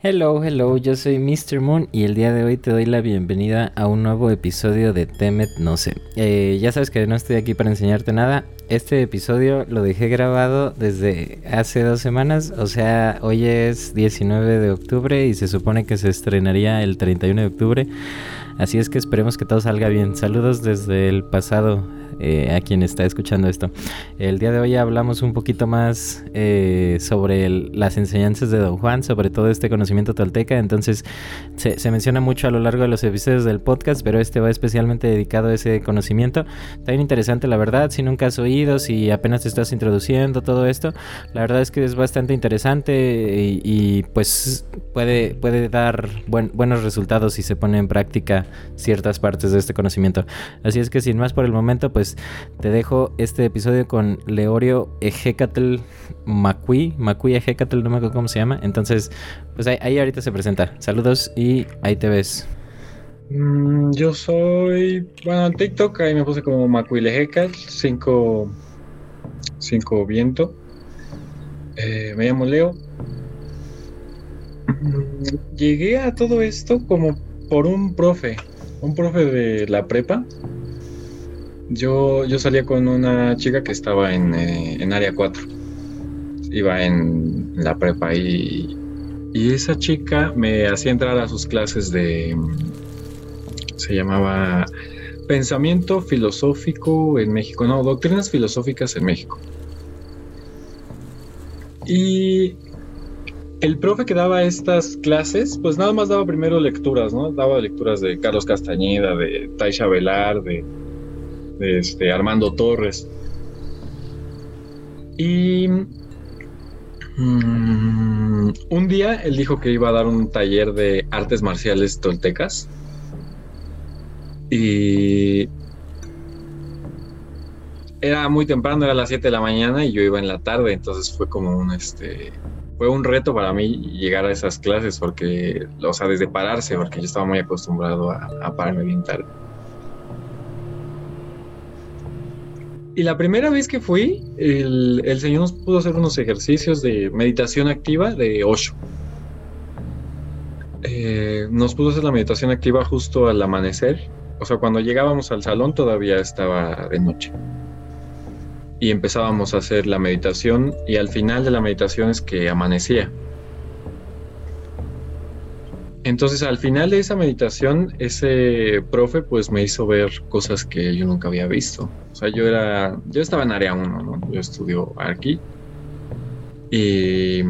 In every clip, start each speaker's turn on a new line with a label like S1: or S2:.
S1: Hello, hello, yo soy Mr. Moon y el día de hoy te doy la bienvenida a un nuevo episodio de Temet No sé. Eh, ya sabes que no estoy aquí para enseñarte nada. Este episodio lo dejé grabado desde hace dos semanas, o sea, hoy es 19 de octubre y se supone que se estrenaría el 31 de octubre. Así es que esperemos que todo salga bien. Saludos desde el pasado eh, a quien está escuchando esto. El día de hoy hablamos un poquito más eh, sobre las enseñanzas de Don Juan, sobre todo este conocimiento tolteca. Entonces, se, menciona mucho a lo largo de los episodios del podcast, pero este va especialmente dedicado a ese conocimiento. Está bien interesante, la verdad. Si nunca has oído, si apenas te estás introduciendo todo esto, la verdad es que es bastante interesante y, pues puede, puede dar buenos resultados si se pone en práctica ciertas partes de este conocimiento. Así es que sin más por el momento, pues te dejo este episodio con Leorio Ejecatl Macui. Macui Ejecatl, no me acuerdo cómo se llama. Entonces, pues ahí, ahorita se presenta. Saludos y ahí te ves.
S2: Mm, yo soy, bueno, en TikTok ahí me puse como Macui Ejecatl, 5 cinco viento. Eh, me llamo Leo. Mm, llegué a todo esto como por un profe, un profe de la prepa yo, yo salía con una chica que estaba en, eh, área 4. Iba en la prepa y, y esa chica me hacía entrar a sus clases de... Se llamaba Pensamiento Filosófico en México. No, Doctrinas Filosóficas en México. Y el profe que daba estas clases, pues nada más daba primero lecturas, ¿no? Daba lecturas de Carlos Castañeda, de Taisha Velar, de este, Armando Torres. Y mm, un día él dijo que iba a dar un taller de artes marciales toltecas. Y era muy temprano, era las 7 de la mañana y yo iba en la tarde, entonces fue como un este fue un reto para mí llegar a esas clases porque, o sea, desde pararse, porque yo estaba muy acostumbrado a, a pararme bien tarde. Y la primera vez que fui, el, Señor nos pudo hacer unos ejercicios de meditación activa de Osho. Eh, nos pudo hacer la meditación activa justo al amanecer. O sea, cuando llegábamos al salón todavía estaba de noche. Y empezábamos a hacer la meditación y al final de la meditación es que amanecía. Entonces al final de esa meditación, ese profe pues me hizo ver cosas que yo nunca había visto. O sea, yo era, yo estaba en área 1, ¿no? Yo estudio aquí. Y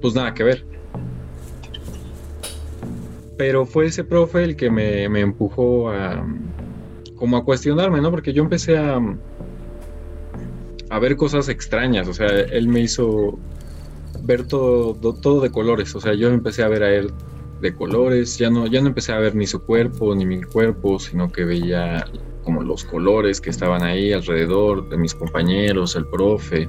S2: pues nada que ver. Pero fue ese profe el que me, me empujó a como a cuestionarme, ¿no? Porque yo empecé a, a ver cosas extrañas. O sea, él me hizo ver todo, todo de colores. O sea, yo empecé a ver a él de colores. Ya no, ya no empecé a ver ni su cuerpo ni mi cuerpo, sino que veía como los colores que estaban ahí alrededor de mis compañeros, el profe.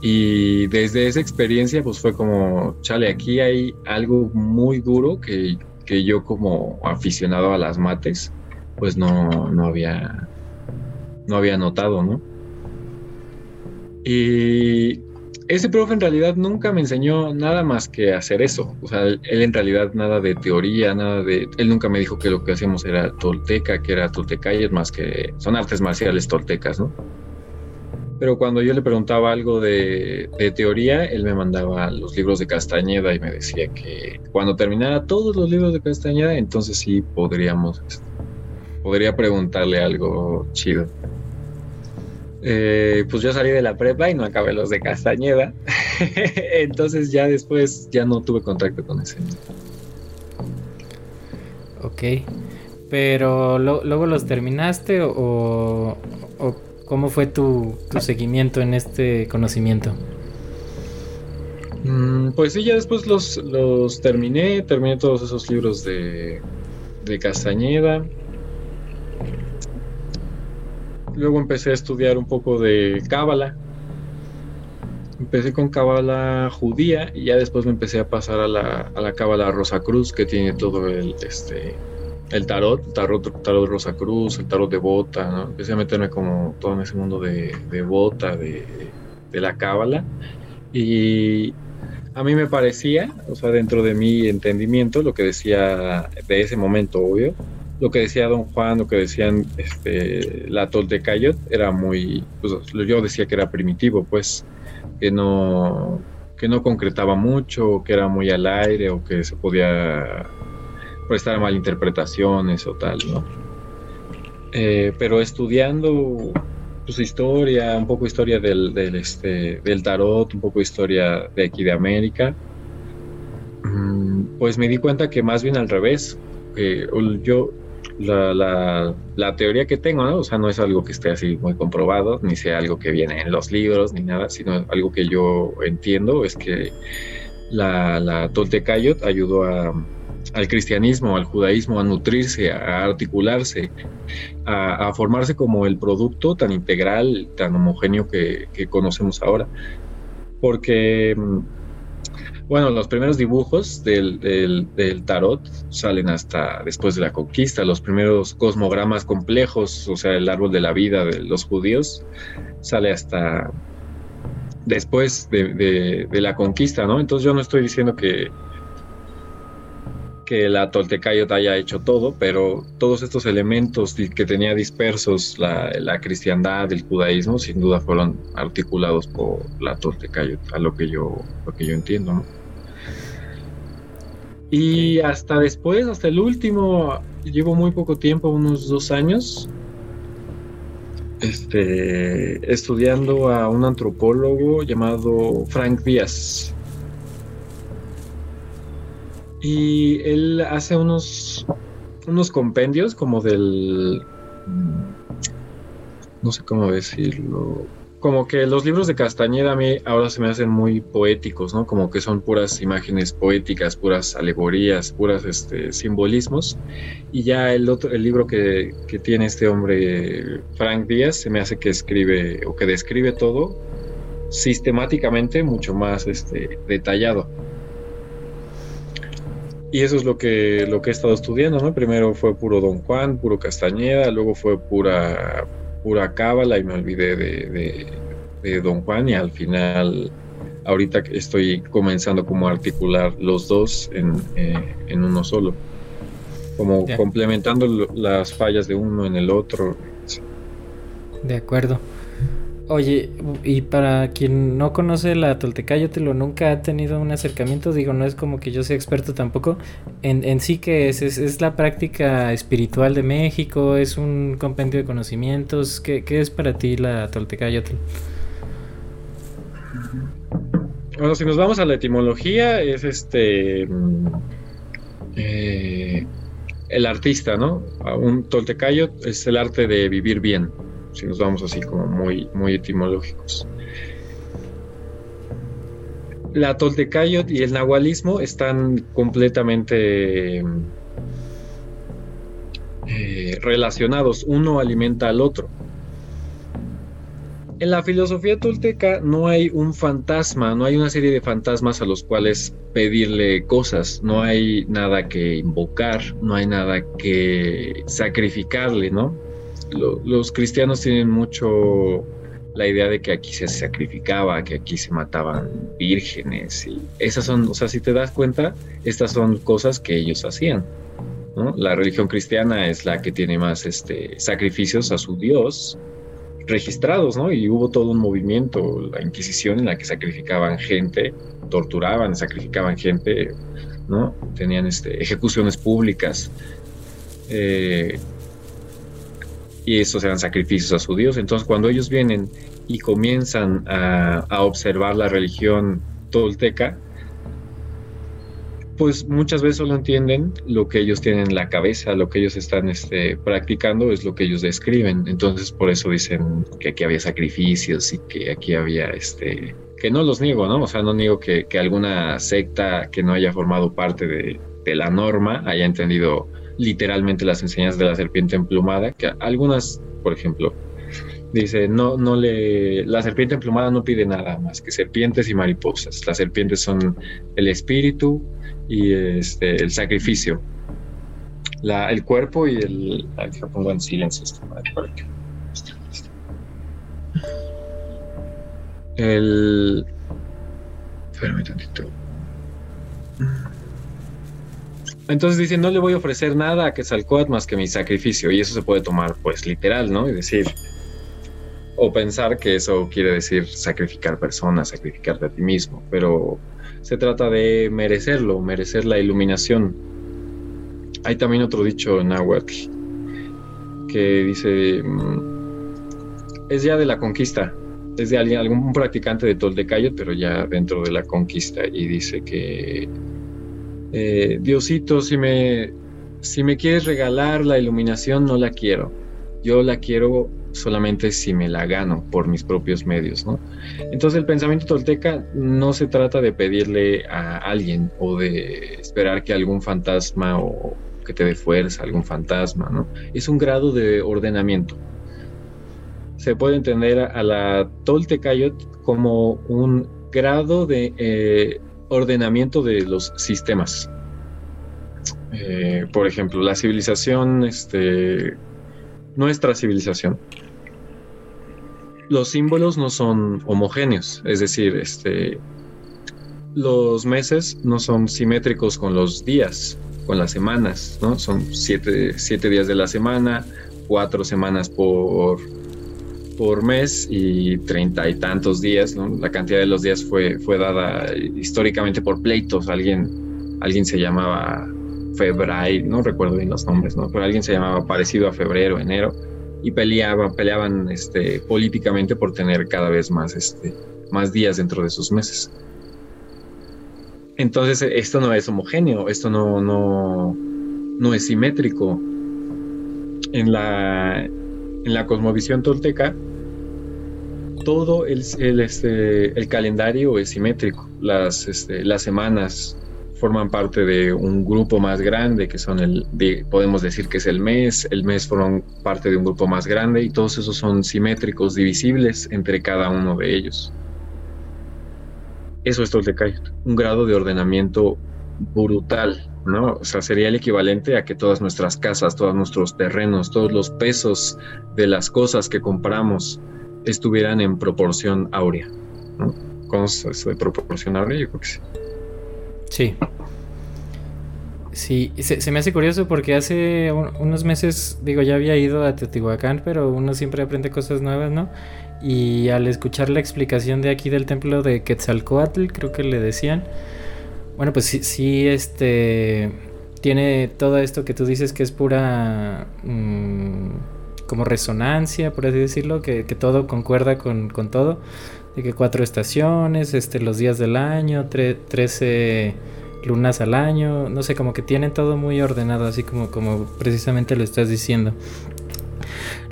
S2: Y desde esa experiencia, pues fue como, chale, aquí hay algo muy duro que, que yo como aficionado a las mates, pues no, no había, no había notado, ¿no? Y ese profe en realidad nunca me enseñó nada más que hacer eso. O sea, él, en realidad nada de teoría, nada de... Él nunca me dijo que lo que hacíamos era tolteca, que era es más que... Son artes marciales toltecas, ¿no? Pero cuando yo le preguntaba algo de, teoría, él me mandaba los libros de Castañeda y me decía que cuando terminara todos los libros de Castañeda, entonces sí podríamos... Este, podría preguntarle algo chido. Eh, pues yo salí de la prepa y no acabé los de Castañeda. Entonces ya después ya no tuve contacto con ese.
S1: Ok. Pero luego los terminaste o, cómo fue tu, seguimiento en este conocimiento?
S2: Mm, pues sí, ya después los, los terminé, terminé todos esos libros de, de Castañeda. Luego empecé a estudiar un poco de Cábala. Empecé con Cábala judía y ya después me empecé a pasar a la, a la Cábala Rosacruz, que tiene todo el, este, el tarot, tarot, tarot Rosacruz, el tarot de bota, ¿no? Empecé a meterme como todo en ese mundo de, de bota, de, de la Cábala. Y a mí me parecía, o sea, dentro de mi entendimiento, lo que decía de ese momento, obvio, lo que decía Don Juan, lo que decían este, la Toltecayot, era muy, pues yo decía que era primitivo, pues, que no, que no concretaba mucho, que era muy al aire, o que se podía prestar malinterpretaciones o tal, ¿no? Eh, pero estudiando pues historia, un poco historia del, del, este, del tarot, un poco historia de aquí de América, mm, pues me di cuenta que más bien al revés, yo, la, la, teoría que tengo, ¿no? O sea, no es algo que esté así muy comprobado, ni sea algo que viene en los libros, ni nada, sino algo que yo entiendo, es que la, la Toltecayot ayudó a al cristianismo, al judaísmo, a nutrirse, a articularse, a, formarse como el producto tan integral, tan homogéneo que, conocemos ahora. Porque, mm, bueno, los primeros dibujos del, tarot salen hasta después de la conquista, los primeros cosmogramas complejos, o sea, el árbol de la vida de los judíos, sale hasta después de, de la conquista, ¿no? Entonces yo no estoy diciendo que que la Toltecayot haya hecho todo, pero todos estos elementos que tenía dispersos la, cristiandad, el judaísmo, sin duda fueron articulados por la Toltecayot, a lo que yo, lo que yo entiendo. Y hasta después, hasta el último, llevo muy poco tiempo, unos dos años, este, estudiando a un antropólogo llamado Frank Díaz. Y él hace unos, unos compendios como del... No sé cómo decirlo. Como que los libros de Castañeda a mí ahora se me hacen muy poéticos, ¿no? Como que son puras imágenes poéticas, puras alegorías, puras este, simbolismos. Y ya el otro, el libro que, que tiene este hombre, Frank Díaz, se me hace que escribe o que describe todo sistemáticamente mucho más este, detallado. Y eso es lo que, lo que he estado estudiando, ¿no? Primero fue puro Don Juan, puro Castañeda, luego fue pura, pura Cábala y me olvidé de, Don Juan y al final, ahorita estoy comenzando como a articular los dos en, eh, uno solo, como complementando las fallas de uno en el otro.
S1: De acuerdo. Oye, y para quien no conoce la lo nunca ha tenido un acercamiento, digo, no es como que yo sea experto tampoco, en, en sí que es, es, la práctica espiritual de México, es un compendio de conocimientos, ¿qué, qué es para ti la Toltecayotl?
S2: Bueno, si nos vamos a la etimología, es este... Eh, el artista, ¿no? Un toltecayot es el arte de vivir bien si nos vamos así como muy, muy etimológicos. La Toltecayot y el nahualismo están completamente eh, relacionados, uno alimenta al otro. En la filosofía tolteca no hay un fantasma, no hay una serie de fantasmas a los cuales pedirle cosas, no hay nada que invocar, no hay nada que sacrificarle, ¿no? Los cristianos tienen mucho la idea de que aquí se sacrificaba, que aquí se mataban vírgenes y esas son, o sea, si te das cuenta, estas son cosas que ellos hacían. La religión cristiana es la que tiene más este, sacrificios a su Dios registrados, ¿no? Y hubo todo un movimiento, la Inquisición, en la que sacrificaban gente, torturaban, sacrificaban gente, ¿no? Tenían este, ejecuciones públicas. Eh, y estos eran sacrificios a su Dios. Entonces cuando ellos vienen y comienzan a, observar la religión tolteca, pues muchas veces solo entienden lo que ellos tienen en la cabeza, lo que ellos están este, practicando es lo que ellos describen. Entonces por eso dicen que aquí había sacrificios y que aquí había este que no los niego, ¿no? O sea, no niego que, alguna secta que no haya formado parte de, de la norma haya entendido literalmente las enseñanzas de la serpiente emplumada, que algunas, por ejemplo, dice, no, no le, la serpiente emplumada no pide nada más que serpientes y mariposas. Las serpientes son el espíritu y este, el sacrificio. La, el cuerpo y el... Aquí pongo en silencio esta madre El... Espérame tantito. Entonces dicen, no le voy a ofrecer nada a Quetzalcoatl más que mi sacrificio. Y eso se puede tomar pues literal, ¿no? Y decir, o pensar que eso quiere decir sacrificar personas, sacrificarte a ti mismo. Pero se trata de merecerlo, merecer la iluminación. Hay también otro dicho en Nahuatl que dice, es ya de la conquista, es de algún practicante de Toltecayo, pero ya dentro de la conquista, y dice que eh, Diosito, si me, si me quieres regalar la iluminación, no la quiero. Yo la quiero solamente si me la gano por mis propios medios, ¿no? Entonces el pensamiento tolteca no se trata de pedirle a alguien o de esperar que algún fantasma o que te dé fuerza, algún fantasma, ¿no? Es un grado de ordenamiento. Se puede entender a la Toltecayot como un grado de eh, ordenamiento de los sistemas. Eh, por ejemplo, la civilización, este, nuestra civilización, los símbolos no son homogéneos, es decir, este, los meses no son simétricos con los días, con las semanas, ¿no? Son siete, siete días de la semana, cuatro semanas por por mes y treinta y tantos días, ¿no? La cantidad de los días fue, fue dada históricamente por pleitos. Alguien, alguien se llamaba Febray, no recuerdo bien los nombres, ¿no? Pero alguien se llamaba parecido a febrero, enero, y peleaban, peleaban este, políticamente por tener cada vez más, este, más días dentro de sus meses. Entonces, esto no es homogéneo, esto no, no, no es simétrico. En la, en la cosmovisión tolteca, todo el, este, el calendario es simétrico. Las, este, las semanas forman parte de un grupo más grande, que son el, podemos decir que es el mes, el mes forma parte de un grupo más grande y todos esos son simétricos, divisibles entre cada uno de ellos. Eso es Toltecayot, un grado de ordenamiento brutal, ¿no? O sea, sería el equivalente a que todas nuestras casas, todos nuestros terrenos, todos los pesos de las cosas que compramos estuvieran en proporción áurea, ¿no? ¿Conoces eso de proporción áurea? Yo creo que sí.
S1: Sí. Sí, se, me hace curioso porque hace unos meses, digo, ya había ido a Teotihuacán, pero uno siempre aprende cosas nuevas, ¿no? Y al escuchar la explicación de aquí del templo de Quetzalcoatl, creo que le decían, bueno, pues sí, sí, este tiene todo esto que tú dices que es pura mm, como resonancia, por así decirlo, que, todo concuerda con, todo, de que cuatro estaciones, este, los días del año, trece lunas al año, no sé, como que tienen todo muy ordenado, así como, como precisamente lo estás diciendo.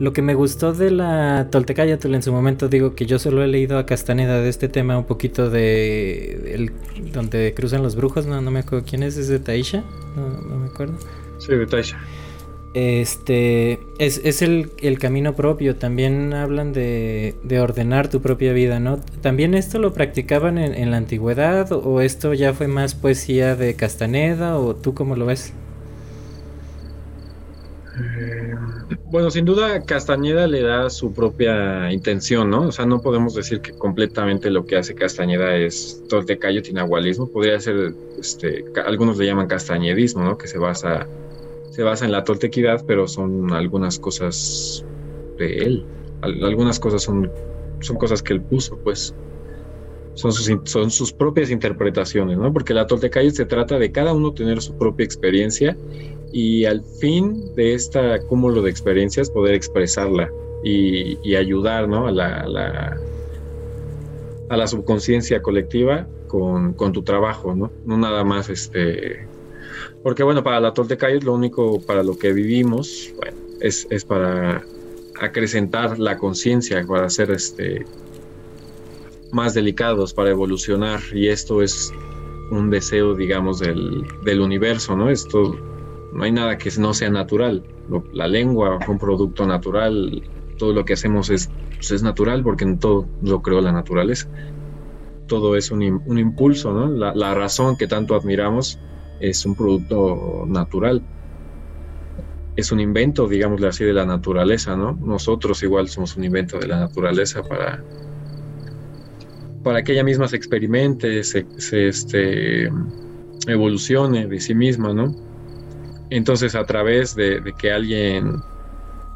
S1: Lo que me gustó de la Toltecayatl en su momento, digo que yo solo he leído a Castaneda de este tema un poquito de, el, donde cruzan los brujos, no, no me acuerdo quién es, es de Taisha, no, me acuerdo.
S2: Sí, de Taisha.
S1: Este es, es el, el, camino propio. También hablan de, de, ordenar tu propia vida, ¿no? ¿También esto lo practicaban en, en la antigüedad? ¿O esto ya fue más poesía de Castaneda? ¿O tú cómo lo ves?
S2: Eh, bueno, sin duda Castañeda le da su propia intención, ¿no? O sea, no podemos decir que completamente lo que hace Castañeda es toltecayo tinahualismo, podría ser, este, algunos le llaman castañedismo, ¿no? Que se basa, se basa en la toltequidad, pero son algunas cosas de él, algunas cosas son, son cosas que él puso, pues. Son sus, son sus propias interpretaciones, ¿no? Porque la toltecayo se trata de cada uno tener su propia experiencia y al fin de este cúmulo de experiencias poder expresarla y, ayudar ¿no? a, la, a, la, subconsciencia colectiva con, tu trabajo, ¿no? No nada más este... Porque bueno, para la Toltecay lo único para lo que vivimos bueno, es, es para acrecentar la conciencia, para ser este, más delicados, para evolucionar. Y esto es un deseo, digamos, del, del universo, ¿no? Esto no hay nada que no sea natural. La lengua fue un producto natural, todo lo que hacemos es, pues, es natural porque en todo lo creó la naturaleza. Todo es un, un impulso, ¿no? La, razón que tanto admiramos es un producto natural. Es un invento, digámosle así, de la naturaleza, ¿no? Nosotros igual somos un invento de la naturaleza para, para que ella misma se experimente, se, se este, evolucione de sí misma, ¿no? Entonces, a través de, que alguien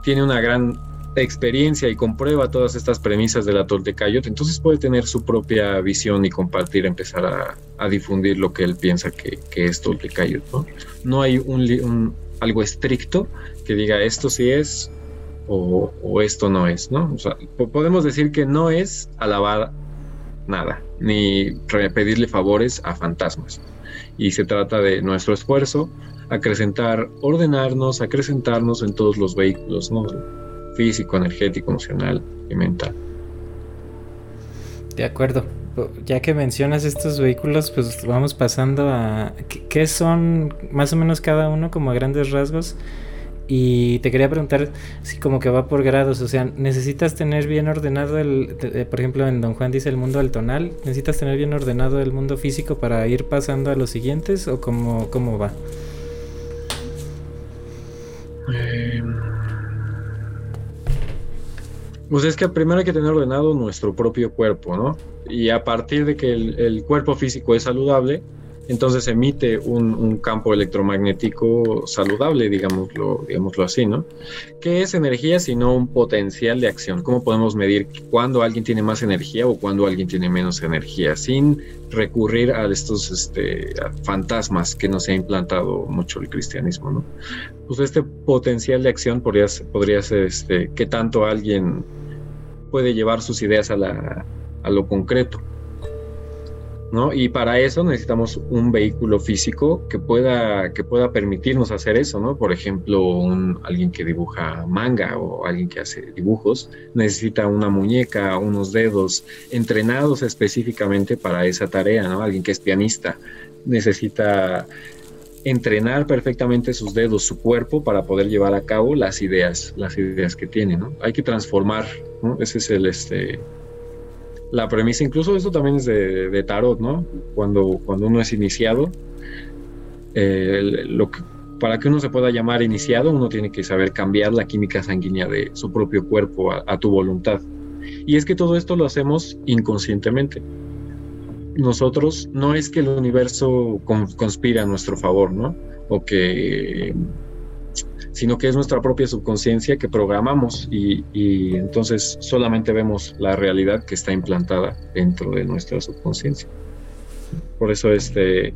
S2: tiene una gran experiencia y comprueba todas estas premisas de la Toltecayot, entonces puede tener su propia visión y compartir, empezar a, difundir lo que él piensa que, es Toltecayot. ¿no? no hay un, algo estricto que diga esto sí es o, esto no es, ¿no? Podemos decir que no es alabar nada, ni pedirle favores a fantasmas. Y se trata de nuestro esfuerzo, acrecentar, ordenarnos, acrecentarnos en todos los vehículos, ¿no? Físico, energético, emocional y mental.
S1: De acuerdo. Ya que mencionas estos vehículos, pues vamos pasando a qué son más o menos cada uno como a grandes rasgos. Y te quería preguntar si como que va por grados, o sea, ¿necesitas tener bien ordenado el, por ejemplo, en Don Juan dice el mundo altonal, ¿necesitas tener bien ordenado el mundo físico para ir pasando a los siguientes o cómo, cómo va?
S2: Eh, pues es que primero hay que tener ordenado nuestro propio cuerpo, ¿no? Y a partir de que el cuerpo físico es saludable, entonces emite un, campo electromagnético saludable, digámoslo, digámoslo así, ¿no? ¿Qué es energía sino un potencial de acción? ¿Cómo podemos medir cuándo alguien tiene más energía o cuándo alguien tiene menos energía sin recurrir a estos este, fantasmas que nos ha implantado mucho el cristianismo, ¿no? Pues este potencial de acción podría, podría ser este, qué tanto alguien puede llevar sus ideas a, la, a lo concreto. Y para eso necesitamos un vehículo físico que pueda, que pueda permitirnos hacer eso, ¿no? Por ejemplo, un, alguien que dibuja manga o alguien que hace dibujos necesita una muñeca, unos dedos entrenados específicamente para esa tarea, ¿no? Alguien que es pianista necesita entrenar perfectamente sus dedos, su cuerpo para poder llevar a cabo las ideas, las ideas que tiene, ¿no? Hay que transformar, ¿no? Ese es el, este, la premisa, incluso eso también es de, tarot, ¿no? Cuando, cuando uno es iniciado, eh, para que uno se pueda llamar iniciado, uno tiene que saber cambiar la química sanguínea de su propio cuerpo a, tu voluntad. Y es que todo esto lo hacemos inconscientemente. Nosotros no es que el universo conspira a nuestro favor, ¿no? O que sino que es nuestra propia subconsciencia que programamos y, entonces solamente vemos la realidad que está implantada dentro de nuestra subconsciencia. Por eso este,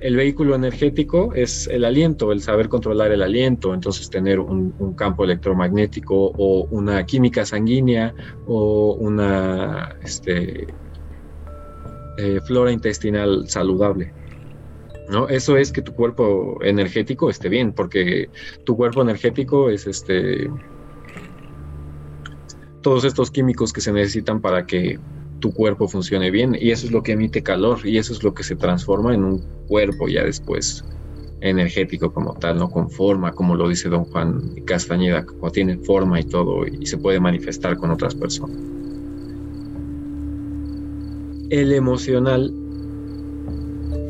S2: el vehículo energético es el aliento, el saber controlar el aliento, entonces tener un, campo electromagnético o una química sanguínea o una este, eh, flora intestinal saludable. ¿No? Eso es que tu cuerpo energético esté bien, porque tu cuerpo energético es este todos estos químicos que se necesitan para que tu cuerpo funcione bien y eso es lo que emite calor y eso es lo que se transforma en un cuerpo ya después energético como tal, no con forma, como lo dice don Juan Castañeda, como tiene forma y todo y se puede manifestar con otras personas. El emocional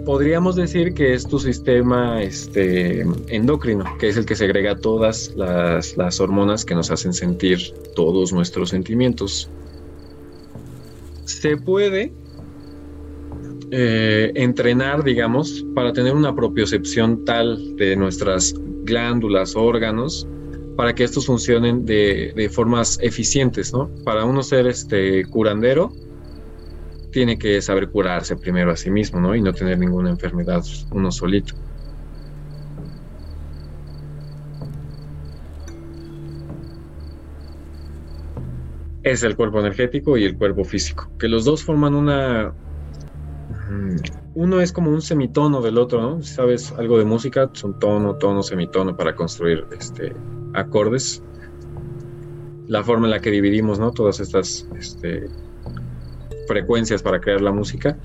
S2: podríamos decir que es tu sistema este, endocrino, que es el que segrega todas las, hormonas que nos hacen sentir todos nuestros sentimientos. Se puede eh, entrenar, digamos, para tener una propiocepción tal de nuestras glándulas, órganos, para que estos funcionen de, de formas eficientes, ¿no? Para uno ser este curandero, tiene que saber curarse primero a sí mismo, ¿no? Y no tener ninguna enfermedad uno solito. Es el cuerpo energético y el cuerpo físico, que los dos forman una... Mm, uno es como un semitono del otro, ¿no? Si sabes algo de música, son tono, tono, semitono para construir este, acordes. La forma en la que dividimos, ¿no? Todas estas este, frecuencias para crear la música.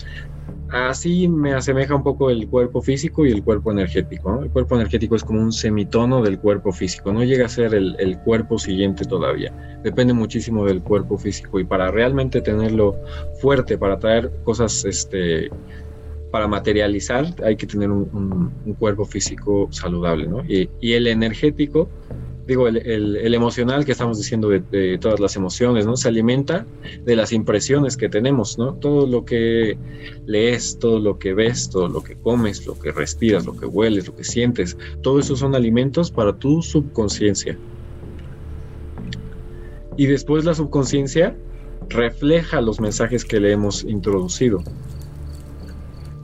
S2: Así me asemeja un poco el cuerpo físico y el cuerpo energético. El cuerpo energético es como un semitono del cuerpo físico, no llega a ser el, cuerpo siguiente todavía. Depende muchísimo del cuerpo físico y para realmente tenerlo fuerte, para traer cosas, este, para materializar, hay que tener un, cuerpo físico saludable. y el energético digo, el, emocional que estamos diciendo de, todas las emociones, ¿no? Se alimenta de las impresiones que tenemos, ¿no? Todo lo que lees, todo lo que ves, todo lo que comes, lo que respiras, lo que hueles, lo que sientes, todo eso son alimentos para tu subconsciencia. Y después la subconsciencia refleja los mensajes que le hemos introducido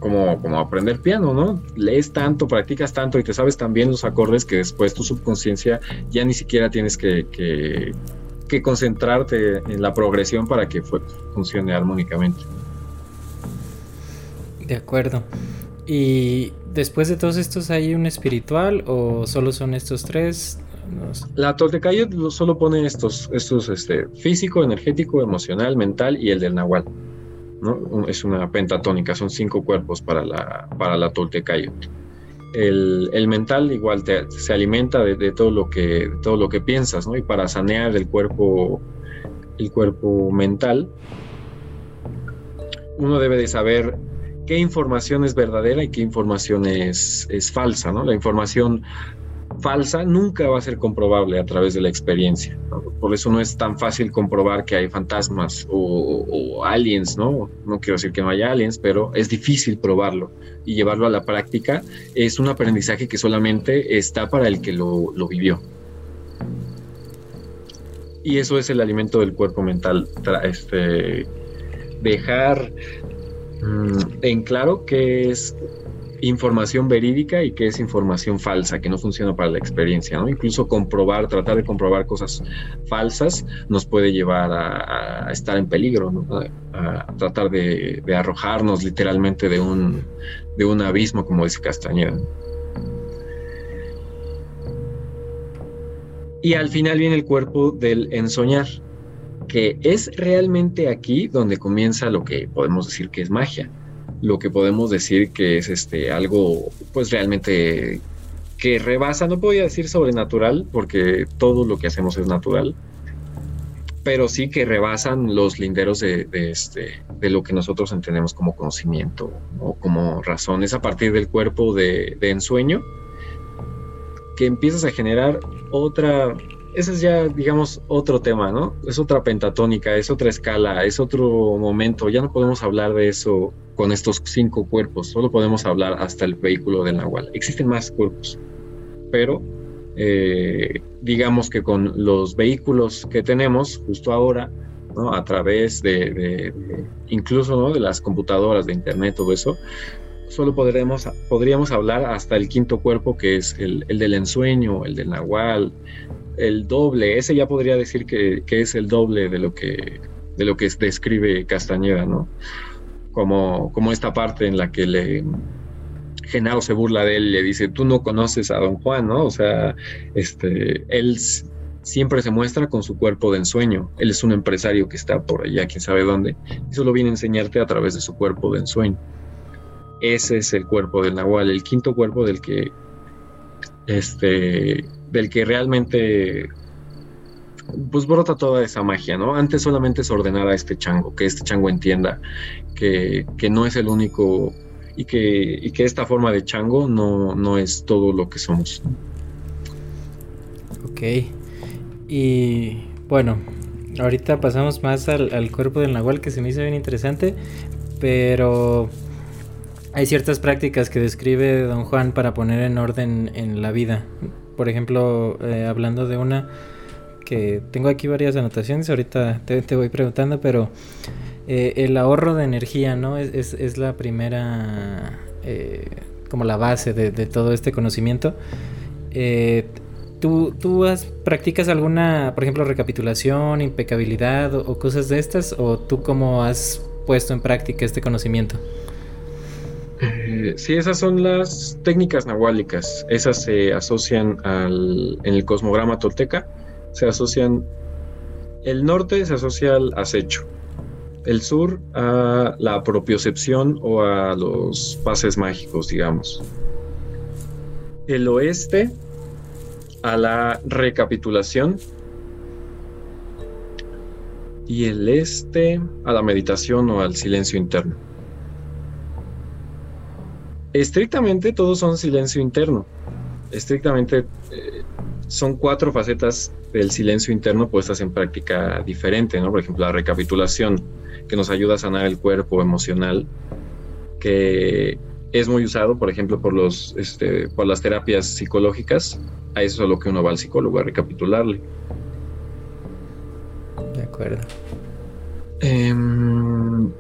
S2: como, aprender piano, ¿no? Lees tanto, practicas tanto y te sabes también los acordes que después tu subconsciencia ya ni siquiera tienes que, que, concentrarte en la progresión para que funcione armónicamente.
S1: De acuerdo. ¿Y después de todos estos hay un espiritual o solo son estos tres?
S2: La Toltecayo solo pone estos, estos este, físico, energético, emocional, mental y el del Nahual. Es una pentatónica, son cinco cuerpos para la, para la Toltecayot. El, mental igual se alimenta de, todo lo que, todo lo que piensas, ¿no? Y para sanear el cuerpo, el cuerpo mental, uno debe de saber qué información es verdadera y qué información es, es falsa, ¿no? La información falsa nunca va a ser comprobable a través de la experiencia. Por eso no es tan fácil comprobar que hay fantasmas o, aliens, ¿no? No quiero decir que no haya aliens, pero es difícil probarlo y llevarlo a la práctica es un aprendizaje que solamente está para el que lo, vivió. Y eso es el alimento del cuerpo mental, este, dejar mm, en claro que es información verídica y que es información falsa, que no funciona para la experiencia, ¿no? Incluso comprobar, tratar de comprobar cosas falsas nos puede llevar a, estar en peligro, a, tratar de, arrojarnos literalmente de un, de un abismo, como dice Castañeda. Y al final viene el cuerpo del ensoñar, que es realmente aquí donde comienza lo que podemos decir que es magia lo que podemos decir que es este algo pues realmente que rebasa, no podía decir sobrenatural porque todo lo que hacemos es natural, pero sí que rebasan los linderos de, este, de lo que nosotros entendemos como conocimiento o como razón. Es a partir del cuerpo de ensueño que empiezas a generar otra ese es ya, digamos, otro tema, ¿no? Es otra pentatónica, es otra escala, es otro momento. Ya no podemos hablar de eso con estos cinco cuerpos, solo podemos hablar hasta el vehículo del Nahual. Existen más cuerpos, pero eh, digamos que con los vehículos que tenemos justo ahora, ¿no? a través de, incluso ¿no? de las computadoras, de internet, todo eso, solo podremos, podríamos hablar hasta el quinto cuerpo, que es el, el del ensueño, el del Nahual, el doble, ese ya podría decir que, es el doble de lo que, de lo que describe Castañeda, ¿no? Como, como esta parte en la que le, Genaro se burla de él y le dice, tú no conoces a don Juan, ¿no? O sea, este, él siempre se muestra con su cuerpo de ensueño. Él es un empresario que está por allá, quién sabe dónde, y solo viene a enseñarte a través de su cuerpo de ensueño. Ese es el cuerpo del Nahual, el quinto cuerpo del que este, del que realmente pues brota toda esa magia, ¿no? Antes solamente es ordenar a este chango, que este chango entienda que, no es el único y que, y que esta forma de chango no, no es todo lo que somos.
S1: Ok. Y bueno, ahorita pasamos más al, al cuerpo del nahual que se me hizo bien interesante, pero hay ciertas prácticas que describe don Juan para poner en orden en la vida. Por ejemplo, eh, hablando de una que tengo aquí varias anotaciones, ahorita te, voy preguntando, pero eh, el ahorro de energía, ¿no? Es, es, la primera, eh, como la base de, todo este conocimiento. ¿tú, ¿Tú practicas alguna, por ejemplo, recapitulación, impecabilidad o cosas de estas? ¿O tú cómo has puesto en práctica este conocimiento?
S2: Eh, sí, esas son las técnicas nahuálicas. Esas se asocian al, en el cosmograma tolteca. Se asocian. El norte se asocia al acecho. El sur a la propiocepción o a los pases mágicos, digamos. El oeste a la recapitulación. Y el este a la meditación o al silencio interno. Estrictamente todos son silencio interno. Estrictamente eh, son cuatro facetas del silencio interno puestas en práctica diferente, ¿no? Por ejemplo, la recapitulación, que nos ayuda a sanar el cuerpo emocional, que es muy usado, por ejemplo, por, los, este, por las terapias psicológicas. A eso es a lo que uno va al psicólogo, a recapitularle.
S1: De acuerdo.
S2: Em,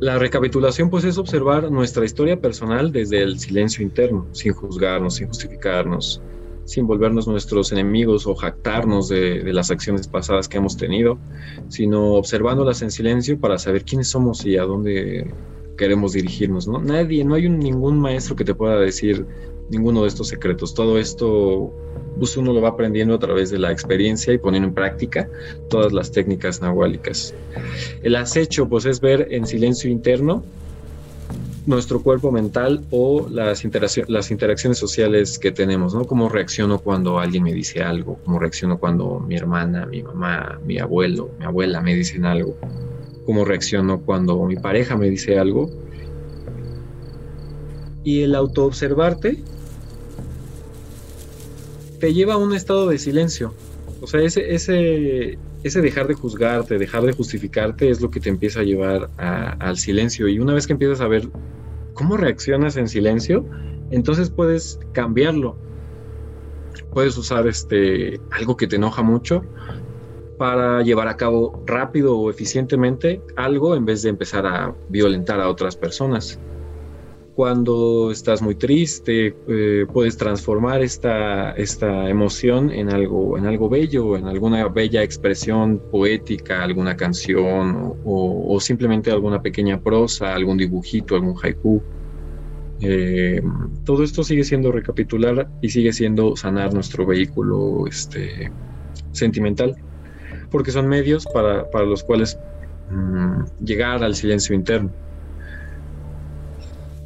S2: la recapitulación pues es observar nuestra historia personal desde el silencio interno, sin juzgarnos, sin justificarnos, sin volvernos nuestros enemigos o jactarnos de, las acciones pasadas que hemos tenido, sino observándolas en silencio para saber quiénes somos y a dónde queremos dirigirnos, ¿no? Nadie, no hay un, ningún maestro que te pueda decir ninguno de estos secretos. Todo esto pues uno lo va aprendiendo a través de la experiencia y poniendo en práctica todas las técnicas nahuálicas. El acecho pues es ver en silencio interno nuestro cuerpo mental o las, las interacciones sociales que tenemos, ¿no? Cómo reacciono cuando alguien me dice algo, cómo reacciono cuando mi hermana, mi mamá, mi abuelo, mi abuela me dicen algo, cómo reacciono cuando mi pareja me dice algo. Y el autoobservarte te lleva a un estado de silencio. O sea, ese, ese, ese dejar de juzgarte, dejar de justificarte es lo que te empieza a llevar al silencio. Y una vez que empiezas a ver cómo reaccionas en silencio, entonces puedes cambiarlo. Puedes usar este, algo que te enoja mucho para llevar a cabo rápido o eficientemente algo en vez de empezar a violentar a otras personas cuando estás muy triste, eh, puedes transformar esta, esta emoción en algo, en algo bello, en alguna bella expresión poética, alguna canción o, simplemente alguna pequeña prosa, algún dibujito, algún haiku. Eh, todo esto sigue siendo recapitular y sigue siendo sanar nuestro vehículo este, sentimental, porque son medios para, para los cuales mm, llegar al silencio interno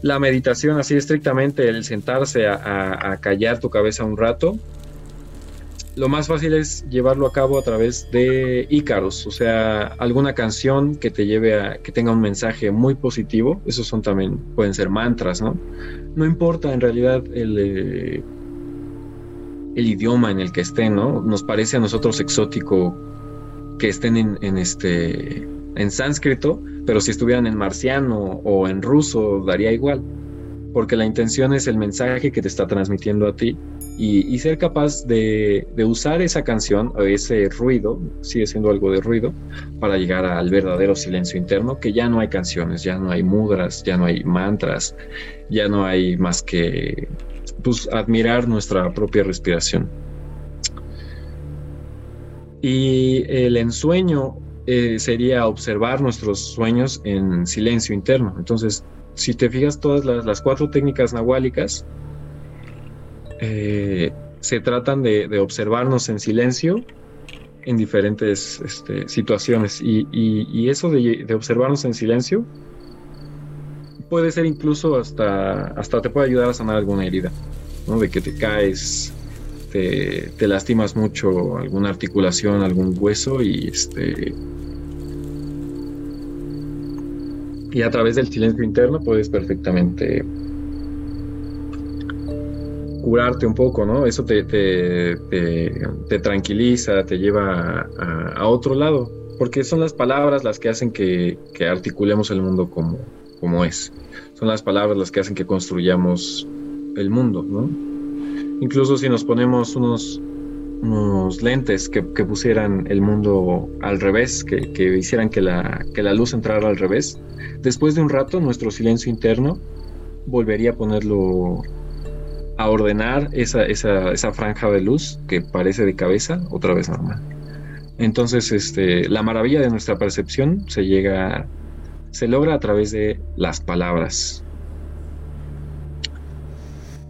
S2: la meditación, así estrictamente, el sentarse a, callar tu cabeza un rato, lo más fácil es llevarlo a cabo a través de ícaros, o sea, alguna canción que te lleve a que tenga un mensaje muy positivo. Esos son también, pueden ser mantras, ¿no? No importa en realidad el, eh, el idioma en el que estén, ¿no? Nos parece a nosotros exótico que estén en, en este en sánscrito, pero si estuvieran en marciano o en ruso, daría igual, porque la intención es el mensaje que te está transmitiendo a ti y, ser capaz de, usar esa canción o ese ruido, sigue siendo algo de ruido, para llegar al verdadero silencio interno, que ya no hay canciones, ya no hay mudras, ya no hay mantras, ya no hay más que pues, admirar nuestra propia respiración. Y el ensueño eh, sería observar nuestros sueños en silencio interno. Entonces, si te fijas, todas las, cuatro técnicas nahuálicas eh, se tratan de, observarnos en silencio en diferentes este, situaciones. Y, eso de, observarnos en silencio puede ser incluso hasta, hasta te puede ayudar a sanar alguna herida, ¿no? de que te caes. Te, te lastimas mucho alguna articulación, algún hueso y este y a través del silencio interno puedes perfectamente curarte un poco, ¿no? Eso te, te, tranquiliza, te lleva a, otro lado, porque son las palabras las que hacen que, articulemos el mundo como, como es. Son las palabras las que hacen que construyamos el mundo, ¿no? Incluso si nos ponemos unos, unos lentes que, pusieran el mundo al revés, que, que hicieran que la, que la luz entrara al revés, Después de un rato, nuestro silencio interno volvería a ponerlo a ordenar esa, esa, franja de luz que parece de cabeza otra vez normal. Entonces, este, la maravilla de nuestra percepción se llega, se logra a través de las palabras.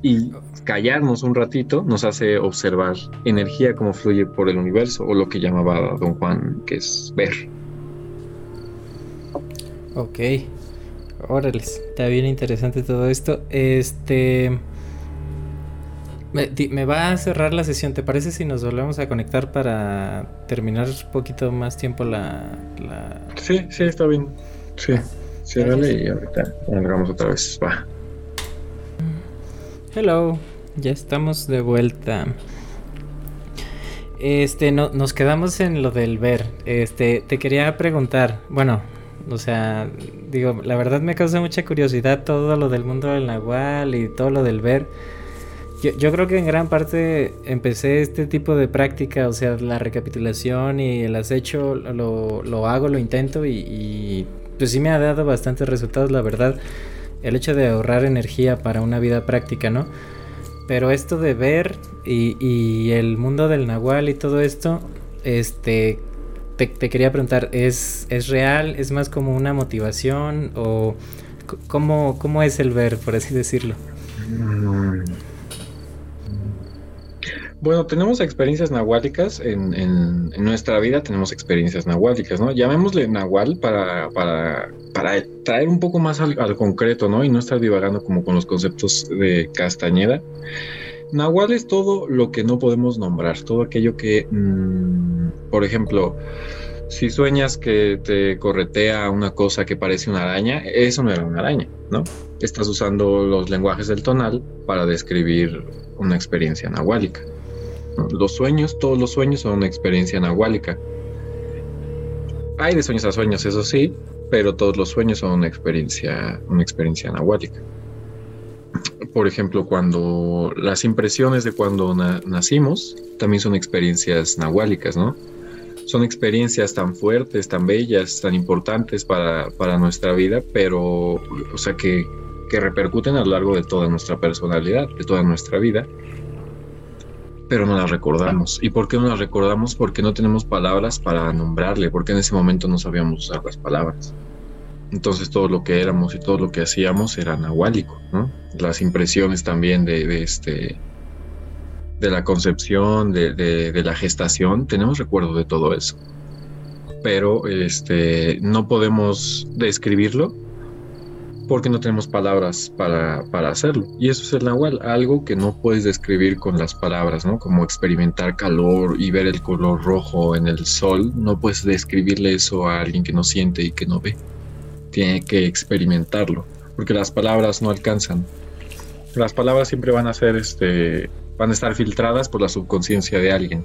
S2: Y callarnos un ratito nos hace observar energía como fluye por el universo o lo que llamaba Don Juan, que es ver.
S1: Ok. Órale, está bien interesante todo esto. Este. Me, va a cerrar la sesión. ¿Te parece si nos volvemos a conectar para terminar un poquito más tiempo la.
S2: Sí, sí, está bien. Sí, ciérrale y ahorita hagamos otra vez. Va.
S1: Hello, ya estamos de vuelta. este, no, nos quedamos en lo del ver. Este, te quería preguntar, bueno, o sea, digo, la verdad me causa mucha curiosidad todo lo del mundo del nahual y todo lo del ver. Yo, creo que en gran parte empecé este tipo de práctica, o sea, la recapitulación y el acecho lo, lo hago, lo intento y, pues sí me ha dado bastantes resultados, la verdad. El hecho de ahorrar energía para una vida práctica, ¿no? Pero esto de ver y, el mundo del nahual y todo esto, este, te, quería preguntar, ¿es, ¿es real? ¿Es más como una motivación? ¿O cómo, cómo es el ver, por así decirlo? Mm.
S2: Bueno, tenemos experiencias nahuálicas en, nuestra vida, tenemos experiencias nahuálicas, ¿no? Llamémosle nahual para, para, para traer un poco más al, concreto, ¿no? Y no estar divagando como con los conceptos de Castañeda. Nahual es todo lo que no podemos nombrar, todo aquello que, mm, por ejemplo, si sueñas que te corretea una cosa que parece una araña, eso no era una araña, ¿no? Estás usando los lenguajes del tonal para describir una experiencia nahuálica. Los sueños, todos los sueños son una experiencia nahuálica. Hay de sueños a sueños, eso sí, pero todos los sueños son una experiencia, una experiencia nahuálica. Por ejemplo, cuando las impresiones de cuando nacimos también son experiencias nahuálicas, ¿no? Son experiencias tan fuertes, tan bellas, tan importantes para, para nuestra vida, pero, o sea, que, que repercuten a lo largo de toda nuestra personalidad, de toda nuestra vida pero no la recordamos. ¿Y por qué no la recordamos? Porque no tenemos palabras para nombrarle, porque en ese momento no sabíamos usar las palabras. Entonces todo lo que éramos y todo lo que hacíamos era nahuálico, ¿no? Las impresiones también de, este de la concepción, de, de, la gestación, tenemos recuerdo de todo eso. Pero este, no podemos describirlo porque no tenemos palabras para, para, hacerlo. Y eso es el nahual, algo que no puedes describir con las palabras, ¿no? Como experimentar calor y ver el color rojo en el sol, no puedes describirle eso a alguien que no siente y que no ve. Tiene que experimentarlo, porque las palabras no alcanzan. Las palabras siempre van a ser, este, van a estar filtradas por la subconsciencia de alguien.